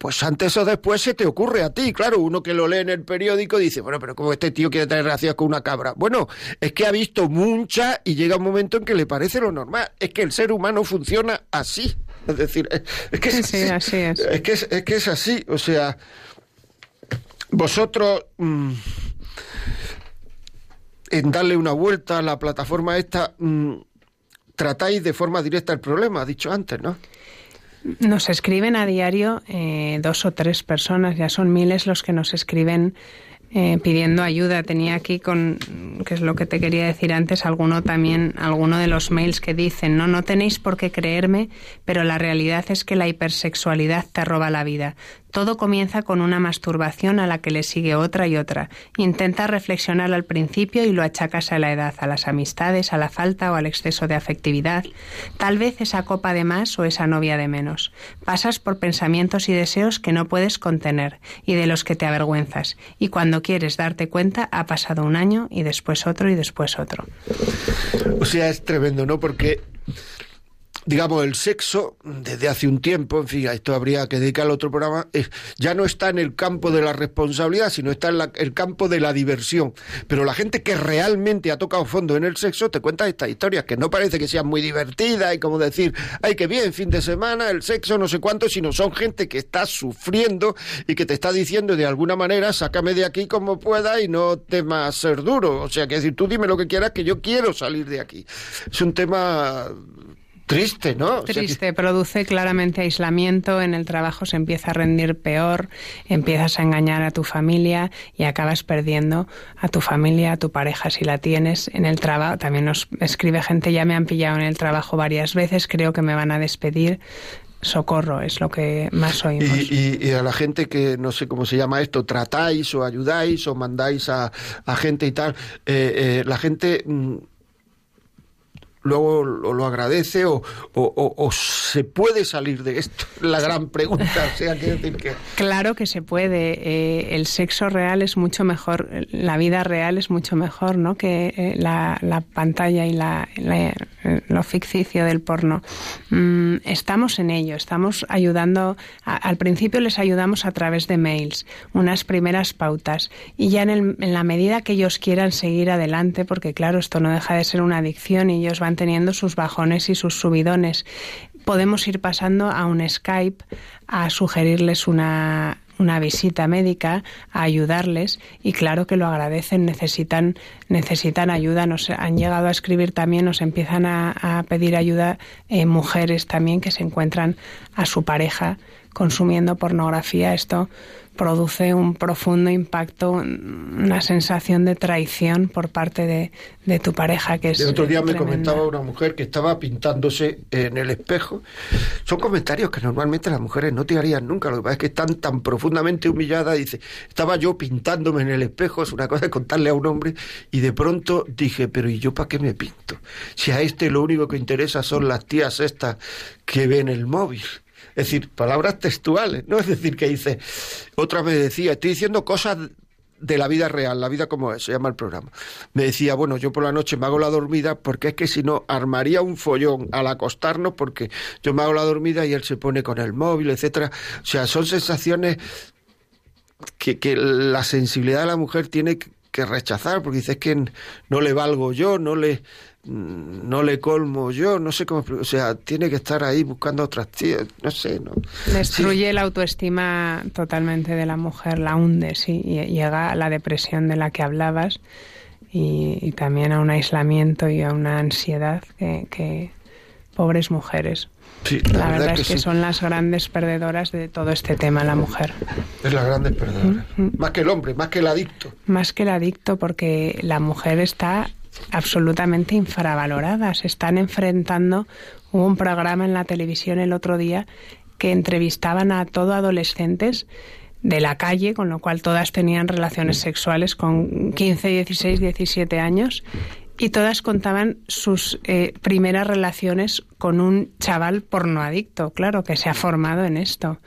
pues antes o después se te ocurre a ti. Claro, uno que lo lee en el periódico dice, bueno, pero como este tío quiere tener relaciones con una cabra. Bueno, es que ha visto mucha y llega un momento en que le parece lo normal. Es que el ser humano funciona así. Es decir, es que es, así, es. que es, que es así. O sea, vosotros... Mm, en darle una vuelta a la plataforma esta, mm, tratáis de forma directa el problema, ha dicho antes, ¿no? Nos escriben a diario eh, dos o tres personas, ya son miles los que nos escriben eh, pidiendo ayuda. Tenía aquí con, que es lo que te quería decir antes, alguno también, alguno de los mails que dicen, no, no tenéis por qué creerme, pero la realidad es que la hipersexualidad te roba la vida. Todo comienza con una masturbación a la que le sigue otra y otra. Intenta reflexionar al principio y lo achacas a la edad, a las amistades, a la falta o al exceso de afectividad. Tal vez esa copa de más o esa novia de menos. Pasas por pensamientos y deseos que no puedes contener y de los que te avergüenzas. Y cuando quieres darte cuenta, ha pasado un año y después otro y después otro. O sea, es tremendo, ¿no? Porque digamos, el sexo, desde hace un tiempo, en fin, a esto habría que dedicar otro programa, ya no está en el campo de la responsabilidad, sino está en el campo de la diversión. Pero la gente que realmente ha tocado fondo en el sexo te cuenta estas historias, que no parece que sean muy divertidas y como decir, ay, que bien, fin de semana, el sexo, no sé cuánto, sino son gente que está sufriendo y que te está diciendo de alguna manera, sácame de aquí como pueda y no temas ser duro. O sea, que decir, tú dime lo que quieras, que yo quiero salir de aquí. Es un tema Triste, ¿no? Triste, produce claramente aislamiento, en el trabajo se empieza a rendir peor, empiezas a engañar a tu familia y acabas perdiendo a tu familia, a tu pareja si la tienes. En el trabajo también nos escribe gente, ya me han pillado en el trabajo varias veces, creo que me van a despedir socorro es lo que más oímos. Y, a la gente que no sé cómo se llama esto, tratáis o ayudáis o mandáis a, gente y tal, eh, eh, la gente mm, luego lo, agradece o, o, se puede salir de esto? La gran pregunta. sea, decir que... Claro que se puede. Eh, el sexo real es mucho mejor, la vida real es mucho mejor ¿no? que eh, la, la, pantalla y la, lo ficticio del porno. Mm, estamos en ello, estamos ayudando. al principio les ayudamos a través de mails, unas primeras pautas. Y ya en, en la medida que ellos quieran seguir adelante, porque claro, esto no deja de ser una adicción y ellos van teniendo sus bajones y sus subidones. Podemos ir pasando a un Skype a sugerirles una, una visita médica, a ayudarles y claro que lo agradecen, necesitan, necesitan ayuda, nos han llegado a escribir también, nos empiezan a, pedir ayuda eh, mujeres también que se encuentran a su pareja consumiendo pornografía. Esto produce un profundo impacto, una sensación de traición por parte de, tu pareja que es. El otro día me comentaba una mujer que estaba pintándose en el espejo. Son comentarios que normalmente las mujeres no te harían nunca. Lo que pasa es que están tan profundamente humilladas. Dice, estaba yo pintándome en el espejo, es una cosa de contarle a un hombre, y de pronto dije, pero ¿y yo para qué me pinto? Si a este lo único que interesa son las tías estas que ven el móvil. Es decir, palabras textuales, ¿no? Es decir, que dice, otra vez decía, estoy diciendo cosas de la vida real, la vida como se llama el programa. Me decía, bueno, yo por la noche me hago la dormida porque es que si no armaría un follón al acostarnos porque yo me hago la dormida y él se pone con el móvil, etcétera. O sea, son sensaciones que, que la sensibilidad de la mujer tiene que rechazar porque dice es que no le valgo yo, no le no le colmo yo, no sé cómo, o sea, tiene que estar ahí buscando otras tías, no sé, ¿no? Destruye la autoestima totalmente de la mujer, la hunde, sí, y llega a la depresión de la que hablabas y, también a un aislamiento y a una ansiedad que, pobres mujeres. Sí, la, verdad, es que, son las grandes perdedoras de todo este tema, la mujer. Es la grande perdedora. Más que el hombre, más que el adicto. Más que el adicto, porque la mujer está absolutamente infravaloradas. Están enfrentando hubo un programa en la televisión el otro día que entrevistaban a todo adolescentes de la calle, con lo cual todas tenían relaciones sexuales con 15, 16, 17 años y todas contaban sus eh, primeras relaciones con un chaval pornoadicto, claro, que se ha formado en esto.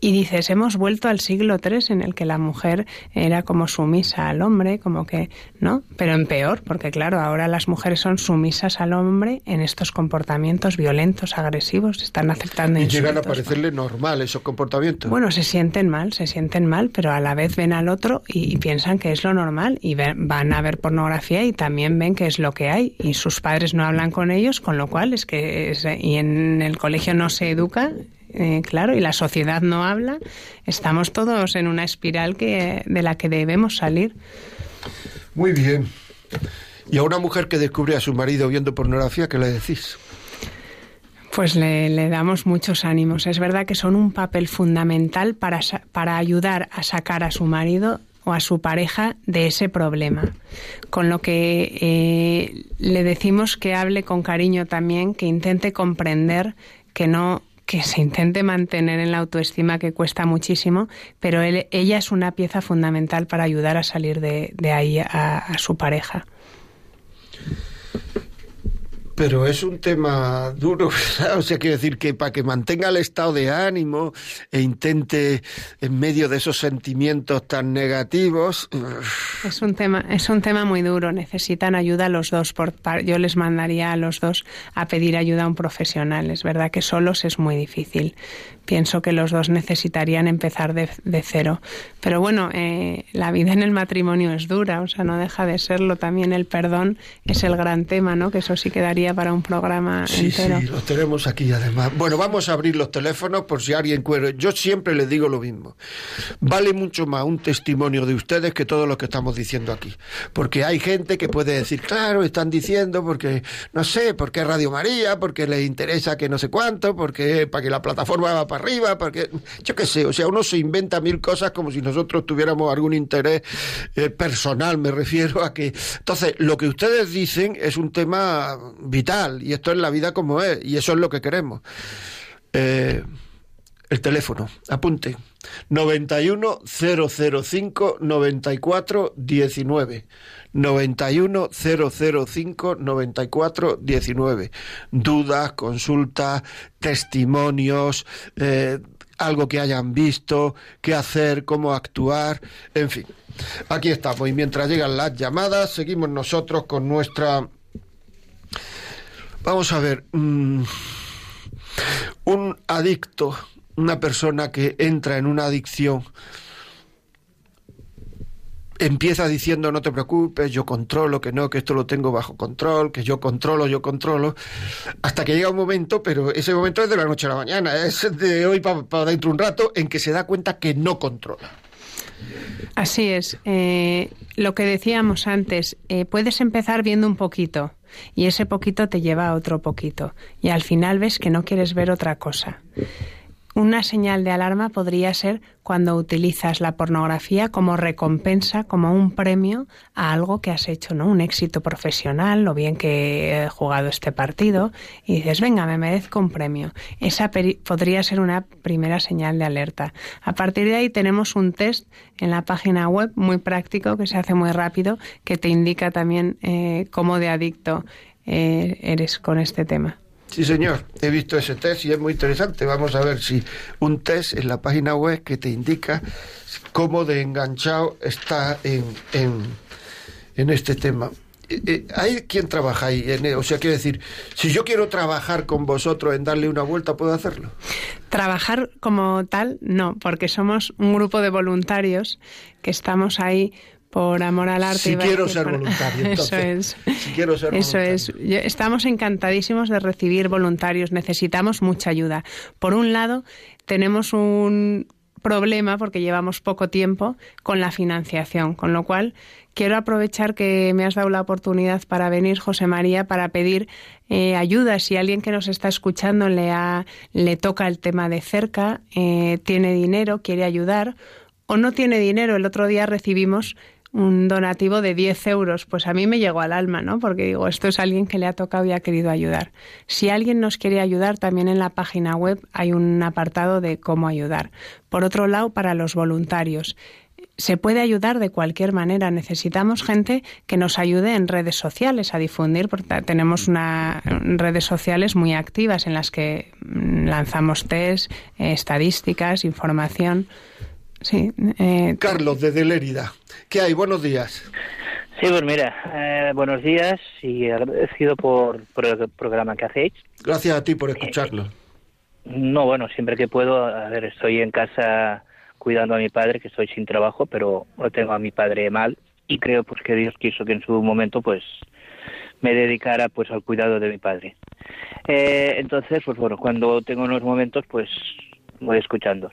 Y dices, hemos vuelto al siglo III en el que la mujer era como sumisa al hombre, como que, ¿no? Pero en peor, porque claro, ahora las mujeres son sumisas al hombre en estos comportamientos violentos, agresivos, están aceptando Y llegan a parecerle normal esos comportamientos. Bueno, se sienten mal, se sienten mal, pero a la vez ven al otro y, piensan que es lo normal y van a ver pornografía y también ven que es lo que hay y sus padres no hablan con ellos, con lo cual es que, y en el colegio no se educa, eh, claro, y la sociedad no habla, estamos todos en una espiral que, de la que debemos salir. Muy bien. ¿Y a una mujer que descubre a su marido viendo pornografía, qué le decís? Pues le, damos muchos ánimos. Es verdad que son un papel fundamental para, para ayudar a sacar a su marido o a su pareja de ese problema. Con lo que eh, le decimos que hable con cariño también, que intente comprender que no que se intente mantener en la autoestima que cuesta muchísimo, pero ella es una pieza fundamental para ayudar a salir de, ahí a, su pareja. Pero es un tema duro, [LAUGHS] o sea, quiero decir que para que mantenga el estado de ánimo e intente en medio de esos sentimientos tan negativos. Es un tema, es un tema muy duro. Necesitan ayuda los dos. Por, yo les mandaría a los dos a pedir ayuda a un profesional. Es verdad que solos es muy difícil. Pienso que los dos necesitarían empezar de, cero. Pero bueno, eh, la vida en el matrimonio es dura, o sea, no deja de serlo. También el perdón es el gran tema, ¿no? Que eso sí quedaría para un programa entero. Sí, lo tenemos aquí además. Bueno, vamos a abrir los teléfonos por si alguien quiere. Yo siempre les digo lo mismo. Vale mucho más un testimonio de ustedes que todo lo que estamos diciendo aquí. Porque hay gente que puede decir, claro, están diciendo porque, no sé, porque Radio María, porque les interesa que no sé cuánto, porque para que la plataforma va para arriba, porque, yo qué sé, o sea, uno se inventa mil cosas como si nosotros tuviéramos algún interés eh, personal, me refiero a que... Entonces, lo que ustedes dicen es un tema vital y esto es la vida como es y eso es lo que queremos. Eh, el teléfono, apunte. 91 005 94 19. 91 005 94 19. Dudas, consultas, testimonios, eh, algo que hayan visto, qué hacer, cómo actuar, en fin. Aquí estamos y mientras llegan las llamadas, seguimos nosotros con nuestra... Vamos a ver, mm, un adicto una persona que entra en una adicción empieza diciendo no te preocupes, yo controlo, que no, que esto lo tengo bajo control, que yo controlo, yo controlo, hasta que llega un momento, pero ese momento es de la noche a la mañana, es de hoy para dentro un rato, en que se da cuenta que no controla. Así es. Eh, lo que decíamos antes, eh, puedes empezar viendo un poquito y ese poquito te lleva a otro poquito y al final ves que no quieres ver otra cosa. Una señal de alarma podría ser cuando utilizas la pornografía como recompensa, como un premio a algo que has hecho, ¿no? Un éxito profesional o bien que he jugado este partido y dices, venga, me merezco un premio. Esa podría ser una primera señal de alerta. A partir de ahí tenemos un test en la página web muy práctico que se hace muy rápido que te indica también eh, cómo de adicto eh, eres con este tema. Sí, señor, he visto ese test y es muy interesante. Vamos a ver si un test en la página web que te indica cómo de enganchado está en, en, este tema. Eh, eh, ¿Hay quien trabaja ahí? o sea, quiero decir, si yo quiero trabajar con vosotros en darle una vuelta, ¿puedo hacerlo? Trabajar como tal, no, porque somos un grupo de voluntarios que estamos ahí por amor al arte. Si [LAUGHS] quiero ser voluntario. eso es. eso es. Estamos encantadísimos de recibir voluntarios. Necesitamos mucha ayuda. Por un lado, tenemos un problema porque llevamos poco tiempo con la financiación, con lo cual quiero aprovechar que me has dado la oportunidad para venir, José María, para pedir eh, ayuda. Si alguien que nos está escuchando le, ha, le toca el tema de cerca, eh, tiene dinero, quiere ayudar o no tiene dinero. El otro día recibimos un donativo de 10 euros, pues a mí me llegó al alma, ¿no? Porque digo, esto es alguien que le ha tocado y ha querido ayudar. Si alguien nos quiere ayudar, también en la página web hay un apartado de cómo ayudar. Por otro lado, para los voluntarios, se puede ayudar de cualquier manera. Necesitamos gente que nos ayude en redes sociales a difundir, porque tenemos una, redes sociales muy activas en las que lanzamos test, eh, estadísticas, información. Sí, eh, Carlos, desde Lérida. ¿Qué hay? Buenos días. Sí, pues mira, eh, buenos días y agradecido por, por, el programa que hacéis. Gracias a ti por escucharlo. no, bueno, siempre que puedo, a ver, estoy en casa cuidando a mi padre, que estoy sin trabajo, pero tengo a mi padre mal y creo pues que Dios quiso que en su momento pues me dedicara pues al cuidado de mi padre. Eh, entonces, pues bueno, cuando tengo unos momentos, pues voy escuchando.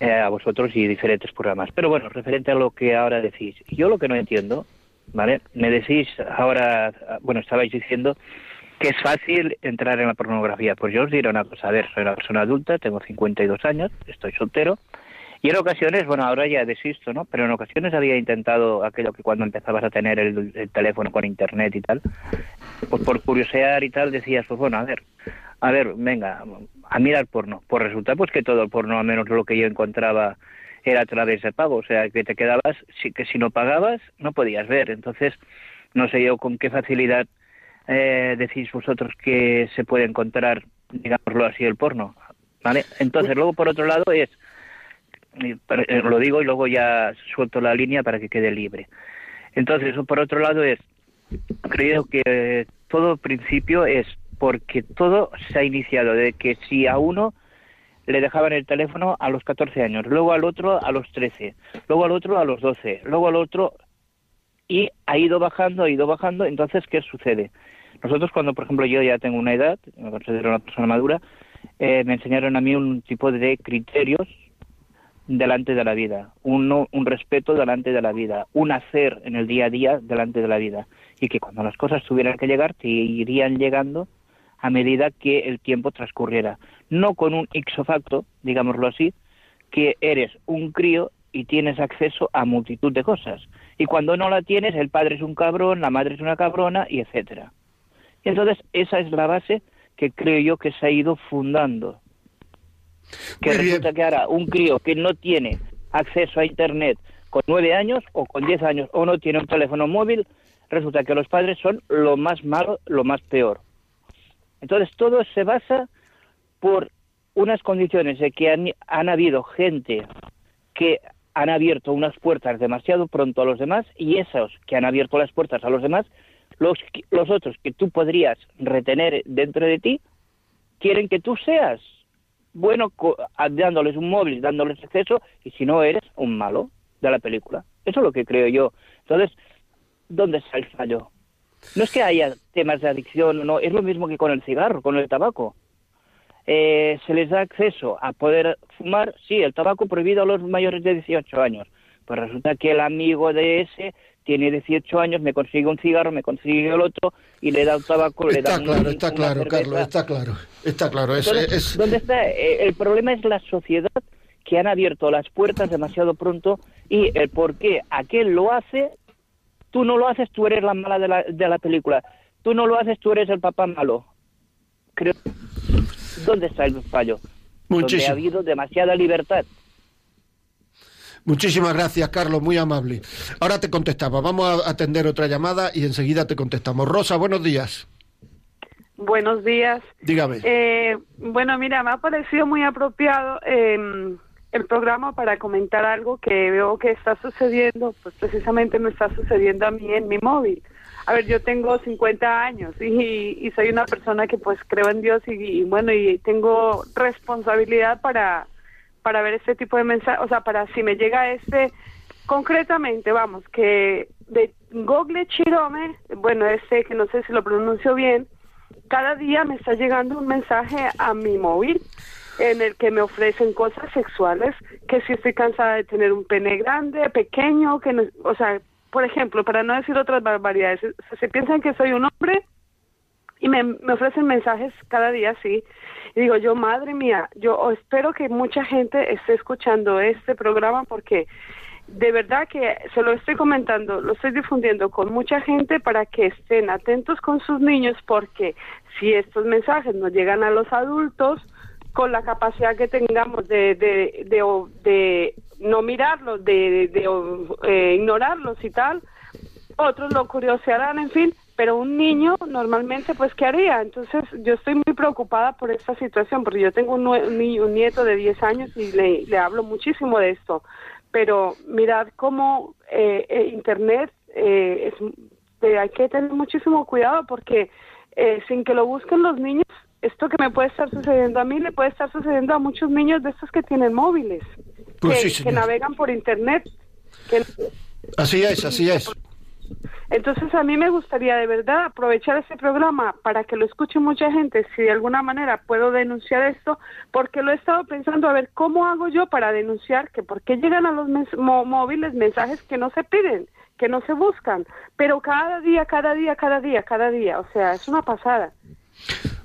Eh, a vosotros y diferentes programas. Pero bueno, referente a lo que ahora decís, yo lo que no entiendo, ¿vale? Me decís ahora, bueno, estabais diciendo que es fácil entrar en la pornografía. Pues yo os diré una cosa, a ver, soy una persona adulta, tengo 52 años, estoy soltero, y en ocasiones, bueno, ahora ya desisto, ¿no? Pero en ocasiones había intentado aquello que cuando empezabas a tener el, el teléfono con internet y tal, pues por curiosear y tal, decías, pues bueno, a ver, a ver, venga, a mirar porno. Pues resulta pues que todo el porno, al menos lo que yo encontraba, era a través de pago. O sea, que te quedabas, que si no pagabas, no podías ver. Entonces, no sé yo con qué facilidad eh, decís vosotros que se puede encontrar, digámoslo así, el porno. ¿Vale? Entonces, luego por otro lado es, eh, lo digo y luego ya suelto la línea para que quede libre. Entonces, por otro lado es, creo que todo principio es porque todo se ha iniciado de que si a uno le dejaban el teléfono a los 14 años, luego al otro a los 13, luego al otro a los 12, luego al otro y ha ido bajando, ha ido bajando, entonces ¿qué sucede? Nosotros cuando, por ejemplo, yo ya tengo una edad, me considero una persona madura, eh, me enseñaron a mí un tipo de criterios delante de la vida, un, un respeto delante de la vida, un hacer en el día a día delante de la vida, y que cuando las cosas tuvieran que llegar, te irían llegando a medida que el tiempo transcurriera. No con un ixofacto, digámoslo así, que eres un crío y tienes acceso a multitud de cosas. Y cuando no la tienes, el padre es un cabrón, la madre es una cabrona, y etcétera. Y entonces esa es la base que creo yo que se ha ido fundando. Que resulta que ahora un crío que no tiene acceso a Internet con nueve años o con diez años o no tiene un teléfono móvil, resulta que los padres son lo más malo, lo más peor. Entonces todo se basa por unas condiciones de que han, han habido gente que han abierto unas puertas demasiado pronto a los demás y esos que han abierto las puertas a los demás los, los otros que tú podrías retener dentro de ti quieren que tú seas bueno dándoles un móvil, dándoles acceso, y si no eres un malo de la película. Eso es lo que creo yo. Entonces, ¿dónde está el fallo? No es que haya temas de adicción, no, es lo mismo que con el cigarro, con el tabaco. Eh, se les da acceso a poder fumar, sí, el tabaco prohibido a los mayores de 18 años. Pues resulta que el amigo de ese tiene 18 años, me consigue un cigarro, me consigue el otro y le da un tabaco, está le da claro, está claro, Carlos, está claro, está claro. Es, es... ¿Dónde está? Eh, el problema es la sociedad que han abierto las puertas demasiado pronto y el por qué aquel lo hace, tú no lo haces, tú eres la mala de la, de la película. Tú no lo haces, tú eres el papá malo. Creo. ¿Dónde está el fallo? Muchísimo. Donde ha habido demasiada libertad. Muchísimas gracias, Carlos, muy amable. Ahora te contestamos. Vamos a atender otra llamada y enseguida te contestamos. Rosa, buenos días. Buenos días. Dígame. Eh, bueno, mira, me ha parecido muy apropiado eh, el programa para comentar algo que veo que está sucediendo, pues precisamente me está sucediendo a mí en mi móvil. A ver, yo tengo 50 años y, soy una persona que pues creo en Dios y, y bueno, y tengo responsabilidad para para ver este tipo de mensajes, o sea, para si me llega este, concretamente, vamos, que de Google Chirome, bueno, este que no sé si lo pronuncio bien, cada día me está llegando un mensaje a mi móvil en el que me ofrecen cosas sexuales, que si estoy cansada de tener un pene grande, pequeño, que no, o sea, por ejemplo, para no decir otras barbaridades, se piensan que soy un hombre y me, me ofrecen mensajes cada día así y digo yo, madre mía, yo espero que mucha gente esté escuchando este programa porque de verdad que se lo estoy comentando, lo estoy difundiendo con mucha gente para que estén atentos con sus niños porque si estos mensajes nos llegan a los adultos, con la capacidad que tengamos de, de, de, de no mirarlos, de, eh, ignorarlos y tal, otros lo curiosearán, en fin, pero un niño normalmente pues qué haría entonces yo estoy muy preocupada por esta situación porque yo tengo un, un nieto de 10 años y le, hablo muchísimo de esto pero mirad cómo eh, eh, internet eh, es, hay que tener muchísimo cuidado porque eh, sin que lo busquen los niños esto que me puede estar sucediendo a mí le puede estar sucediendo a muchos niños de estos que tienen móviles Pues que, sí, que señor. navegan por internet que Así es, así es. entonces a mí me gustaría de verdad aprovechar este programa para que lo escuche mucha gente, si de alguna manera puedo denunciar esto, porque lo he estado pensando a ver cómo hago yo para denunciar que por qué llegan a los móviles mensajes que no se piden, que no se buscan, pero cada día, cada día, cada día, cada día, o sea, es una pasada.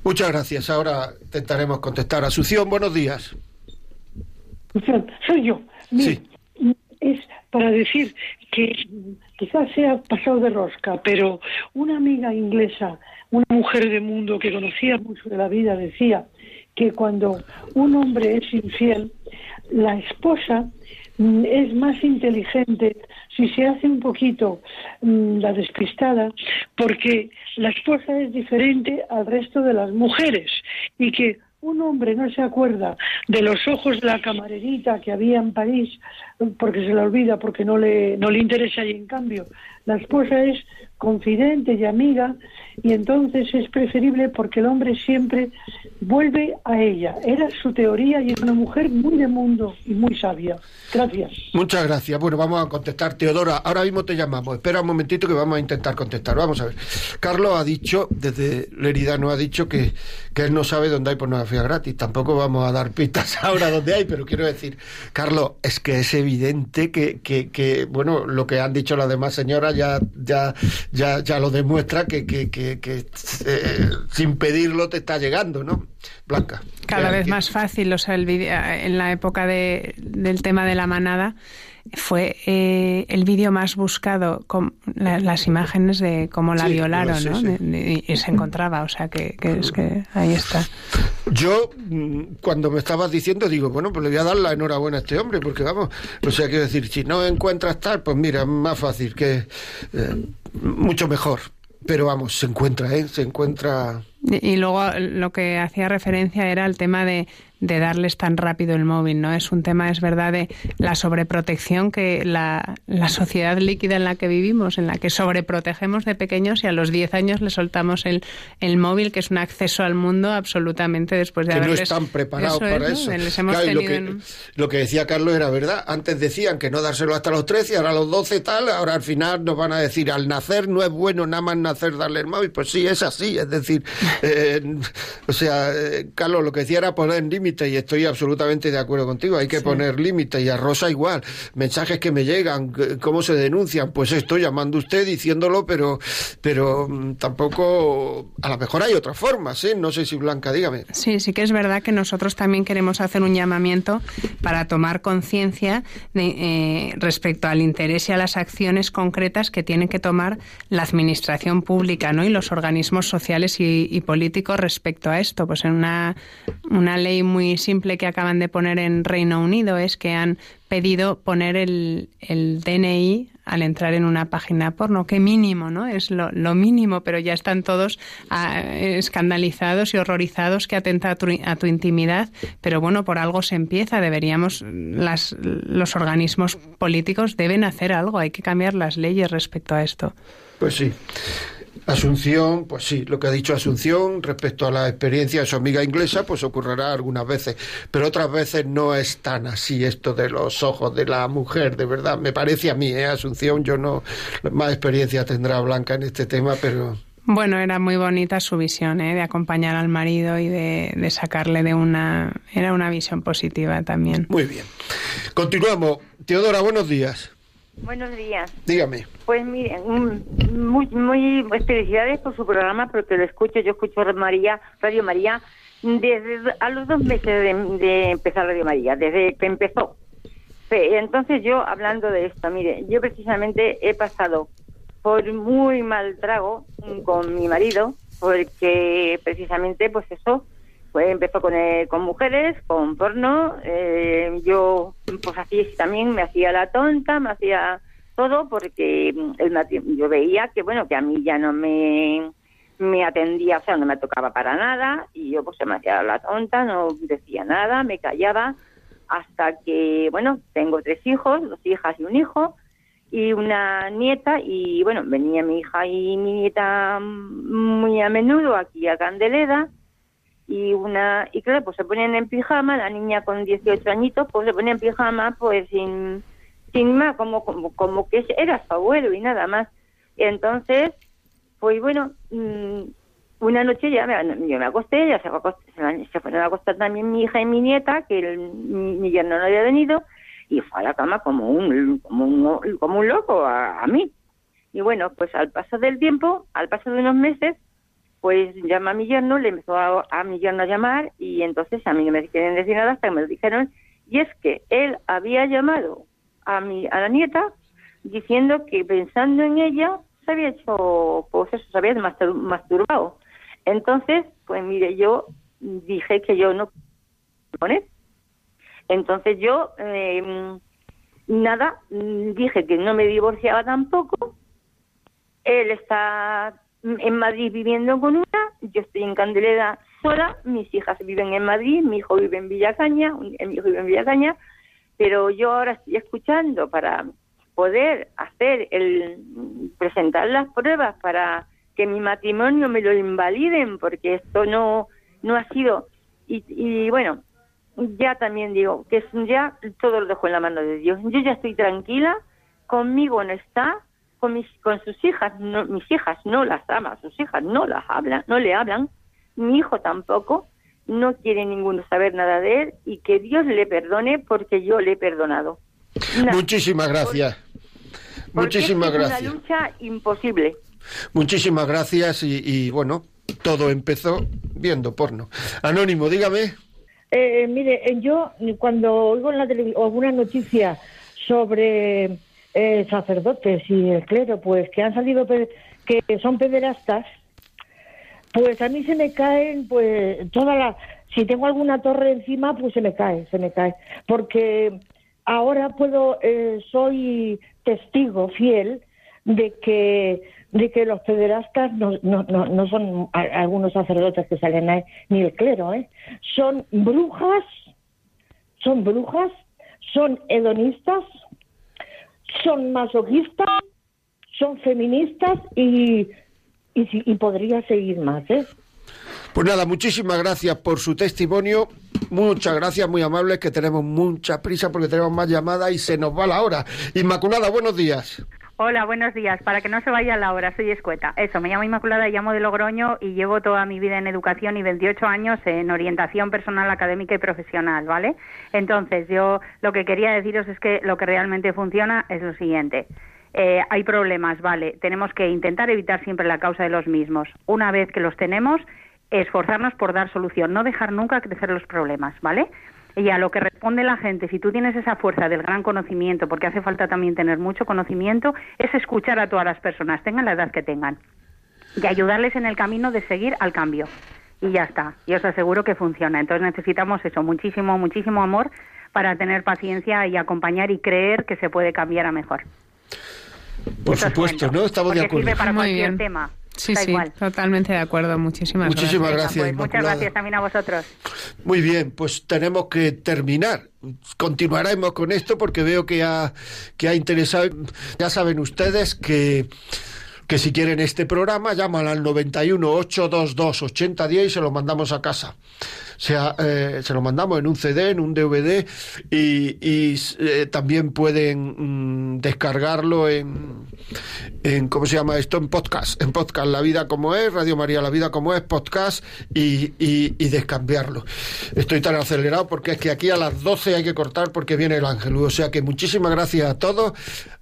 Muchas gracias. Ahora intentaremos contestar. Asunción, buenos días. Soy yo. Mira, Sí. Es para decir que quizás sea pasado de rosca, pero una amiga inglesa, una mujer de mundo que conocía mucho de la vida, decía que cuando un hombre es infiel, la esposa mm, es más inteligente si se hace un poquito mm, la despistada, porque la esposa es diferente al resto de las mujeres y que un hombre no se acuerda de los ojos de la camarerita que había en París porque se la olvida, porque no le, no le interesa y en cambio la esposa es confidente y amiga y entonces es preferible porque el hombre siempre vuelve a ella. Era su teoría y es una mujer muy de mundo y muy sabia. Gracias. Muchas gracias. Bueno, vamos a contestar. Teodora, ahora mismo te llamamos. Espera un momentito que vamos a intentar contestar. Vamos a ver. Carlos ha dicho, desde Lerida nos ha dicho que, que él no sabe dónde hay pornografía gratis. Tampoco vamos a dar pistas [LAUGHS] ahora dónde hay, pero quiero decir, Carlos, es que es evidente que, que, que bueno, lo que han dicho las demás señoras ya, ya, ya, ya lo demuestra que, que, que, que eh, sin pedirlo te está llegando, ¿no? Blanca. Cada vez más fácil, o sea, el vídeo- en la época de, del tema de la manada fue eh, el vídeo más buscado con la- las imágenes de cómo la Sí, violaron, sí, ¿no? sí. De- de- y se encontraba, o sea, que, que es que ahí está. Yo, mm, cuando me estabas diciendo, digo, bueno, pues le voy a dar la enhorabuena a este hombre, porque vamos, o sea, quiero decir, si no encuentras tal, pues mira, más fácil, que eh, mucho mejor. Pero vamos, se encuentra, ¿eh? Se encuentra. Y y luego lo que hacía referencia era el tema de, de darles tan rápido el móvil, ¿no? Es un tema, es verdad, de la sobreprotección que la, la sociedad líquida en la que vivimos, en la que sobreprotegemos de pequeños y a los 10 años les soltamos el, el móvil, que es un acceso al mundo absolutamente después de que no haberles... están preparados Eso es, para ¿no? eso. Les hemos Claro, lo, que, en- lo que decía Carlos era verdad. Antes decían que no dárselo hasta los 13, ahora a los 12 tal, ahora al final nos van a decir al nacer no es bueno nada más nacer darle el móvil. Pues sí, es así. Es decir, [LAUGHS] eh, o sea, eh, Carlos, lo que decía era poner límites y estoy absolutamente de acuerdo contigo. Hay que poner límites y a Rosa igual. Mensajes que me llegan, cómo se denuncian. Pues estoy llamando a usted diciéndolo, pero, pero mm, tampoco, a lo mejor hay otras formas, ¿eh? No sé si Blanca, dígame. Sí, sí que es verdad que nosotros también queremos hacer un llamamiento para tomar conciencia eh, respecto al interés y a las acciones concretas que tiene que tomar la administración pública ¿no? y los organismos sociales y, y políticos respecto a esto. Pues en una, una ley muy simple que acaban de poner en Reino Unido es que han pedido poner el, el DNI al entrar en una página porno. Qué mínimo, ¿no? Es lo, lo mínimo, pero ya están todos ah, escandalizados y horrorizados que atenta a tu, a tu intimidad. Pero bueno, por algo se empieza. Deberíamos, las, los organismos políticos deben hacer algo. Hay que cambiar las leyes respecto a esto. Pues sí. Asunción, pues sí, lo que ha dicho Asunción respecto a la experiencia de su amiga inglesa, pues ocurrirá algunas veces, pero otras veces no es tan así esto de los ojos de la mujer, de verdad, me parece a mí, ¿eh? Asunción, yo no, más experiencia tendrá Blanca en este tema, pero... Bueno, era muy bonita su visión, ¿eh? de acompañar al marido y de, de sacarle de una... Era una visión positiva también. Muy bien. Continuamos. Teodora, buenos días. Buenos días. Dígame. Pues miren, mm, muy, muy pues, felicidades por su programa, porque lo escucho, yo escucho Radio María, Radio María desde a los dos meses de, de empezar Radio María, desde que empezó. Entonces yo, hablando de esto, mire, yo precisamente he pasado por muy mal trago mm, con mi marido, porque precisamente, pues eso, pues empezó con, eh, con mujeres, con porno, eh, yo pues así también me hacía la tonta, me hacía todo porque mm, el matri- yo veía que bueno que a mí ya no me me atendía, o sea, no me tocaba para nada y yo pues se me hacía la tonta, no decía nada, me callaba hasta que, bueno, tengo tres hijos, dos hijas y un hijo y una nieta y bueno, venía mi hija y mi nieta mm, muy a menudo aquí a Candeleda y una y claro, pues se ponían en pijama, la niña con 18 añitos pues se ponía en pijama pues sin sin más, como como, como que era su abuelo y nada más. Entonces, pues bueno, mm, una noche ya me, yo me acosté, ya se, se, fueron a acostar también mi hija y mi nieta, que el- mi yerno no había venido, y fue a la cama como un, como un, como un loco a, a mí. Y bueno, pues al paso del tiempo, al paso de unos meses, pues llama a mi yerno, le empezó a, a mi yerno a llamar, y entonces a mí no me querían decir nada hasta que me lo dijeron, y es que él había llamado a mi, a la nieta diciendo que pensando en ella se había hecho, pues eso, se había mastur- masturbado. Entonces, pues mire, yo dije que yo no él. Entonces yo eh, nada, dije que no me divorciaba tampoco. Él está en Madrid viviendo con una, yo estoy en Candeleda sola, mis hijas viven en Madrid, mi hijo vive en Villacaña, mi hijo vive en Villacaña, pero yo ahora estoy escuchando para poder hacer el presentar las pruebas para que mi matrimonio me lo invaliden porque esto no no ha sido y, y bueno ya también digo que ya todo lo dejo en la mano de Dios. Yo ya estoy tranquila conmigo no está con mis con sus hijas no, mis hijas no las ama sus hijas no las hablan no le hablan mi hijo tampoco no quiere ninguno saber nada de él y que Dios le perdone porque yo le he perdonado Nada. Muchísimas gracias. Porque Muchísimas gracias. Es una lucha imposible. Muchísimas gracias y, y, bueno, todo empezó viendo porno. Anónimo, dígame. Eh, mire, eh, yo cuando oigo en la televisión alguna noticia sobre eh, sacerdotes y el clero, pues que han salido que son pederastas, pues a mí se me caen, pues toda la, si tengo alguna torre encima, pues se me cae, se me cae, porque ahora puedo, eh, soy testigo fiel de que de que los pederastas no, no, no, no son algunos sacerdotes que salen ahí, ni el clero, ¿eh? son brujas, son brujas, son hedonistas, son masoquistas, son feministas y, y, y podría seguir más, ¿eh? Pues nada, muchísimas gracias por su testimonio. Muchas gracias, muy amables, que tenemos mucha prisa porque tenemos más llamadas y se nos va la hora. Inmaculada, buenos días. Hola, buenos días. Para que no se vaya la hora, soy escueta. Eso, me llamo Inmaculada, llamo de Logroño y llevo toda mi vida en educación y 28 años en orientación personal, académica y profesional, ¿vale? Entonces, yo lo que quería deciros es que lo que realmente funciona es lo siguiente. Eh, hay problemas, ¿vale? Tenemos que intentar evitar siempre la causa de los mismos. Una vez que los tenemos, esforzarnos por dar solución, no dejar nunca crecer los problemas, ¿vale? Y a lo que responde la gente, si tú tienes esa fuerza del gran conocimiento, porque hace falta también tener mucho conocimiento, es escuchar a todas las personas, tengan la edad que tengan, y ayudarles en el camino de seguir al cambio. Y ya está, y os aseguro que funciona. Entonces necesitamos eso, muchísimo, muchísimo amor para tener paciencia y acompañar y creer que se puede cambiar a mejor. Por supuesto, ¿no? Estamos de acuerdo. sirve para Muy cualquier bien. tema. Sí, da sí, igual. totalmente de acuerdo. Muchísimas, Muchísimas gracias. gracias, Pues muchas gracias también a vosotros. Muy bien, pues tenemos que terminar. Continuaremos con esto porque veo que ha, que ha interesado. Ya saben ustedes que, que si quieren este programa, llaman al 91 822 8010 y se lo mandamos a casa. O sea, eh, se lo mandamos en un CD, en un DVD y, eh, también pueden mm, descargarlo en, en, ¿cómo se llama esto? En podcast. En podcast, La Vida Como Es, Radio María La Vida Como Es, podcast y, y, y descambiarlo. Estoy tan acelerado porque es que aquí a las 12 hay que cortar porque viene el ángel. O sea que muchísimas gracias a todos.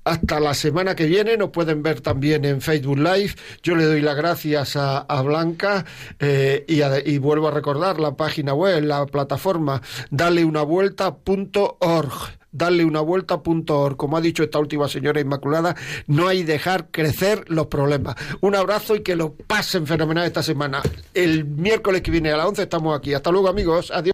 Hasta la semana que viene nos pueden ver también en Facebook Live. Yo le doy las gracias a, a Blanca eh, y, a- y vuelvo a recordar la página web, la plataforma daleunavuelta.org darleunavuelta.org. Como ha dicho esta última señora Inmaculada, no hay dejar crecer los problemas. Un abrazo y que lo pasen fenomenal esta semana. El miércoles que viene a las 11 estamos aquí. Hasta luego, amigos. Adiós.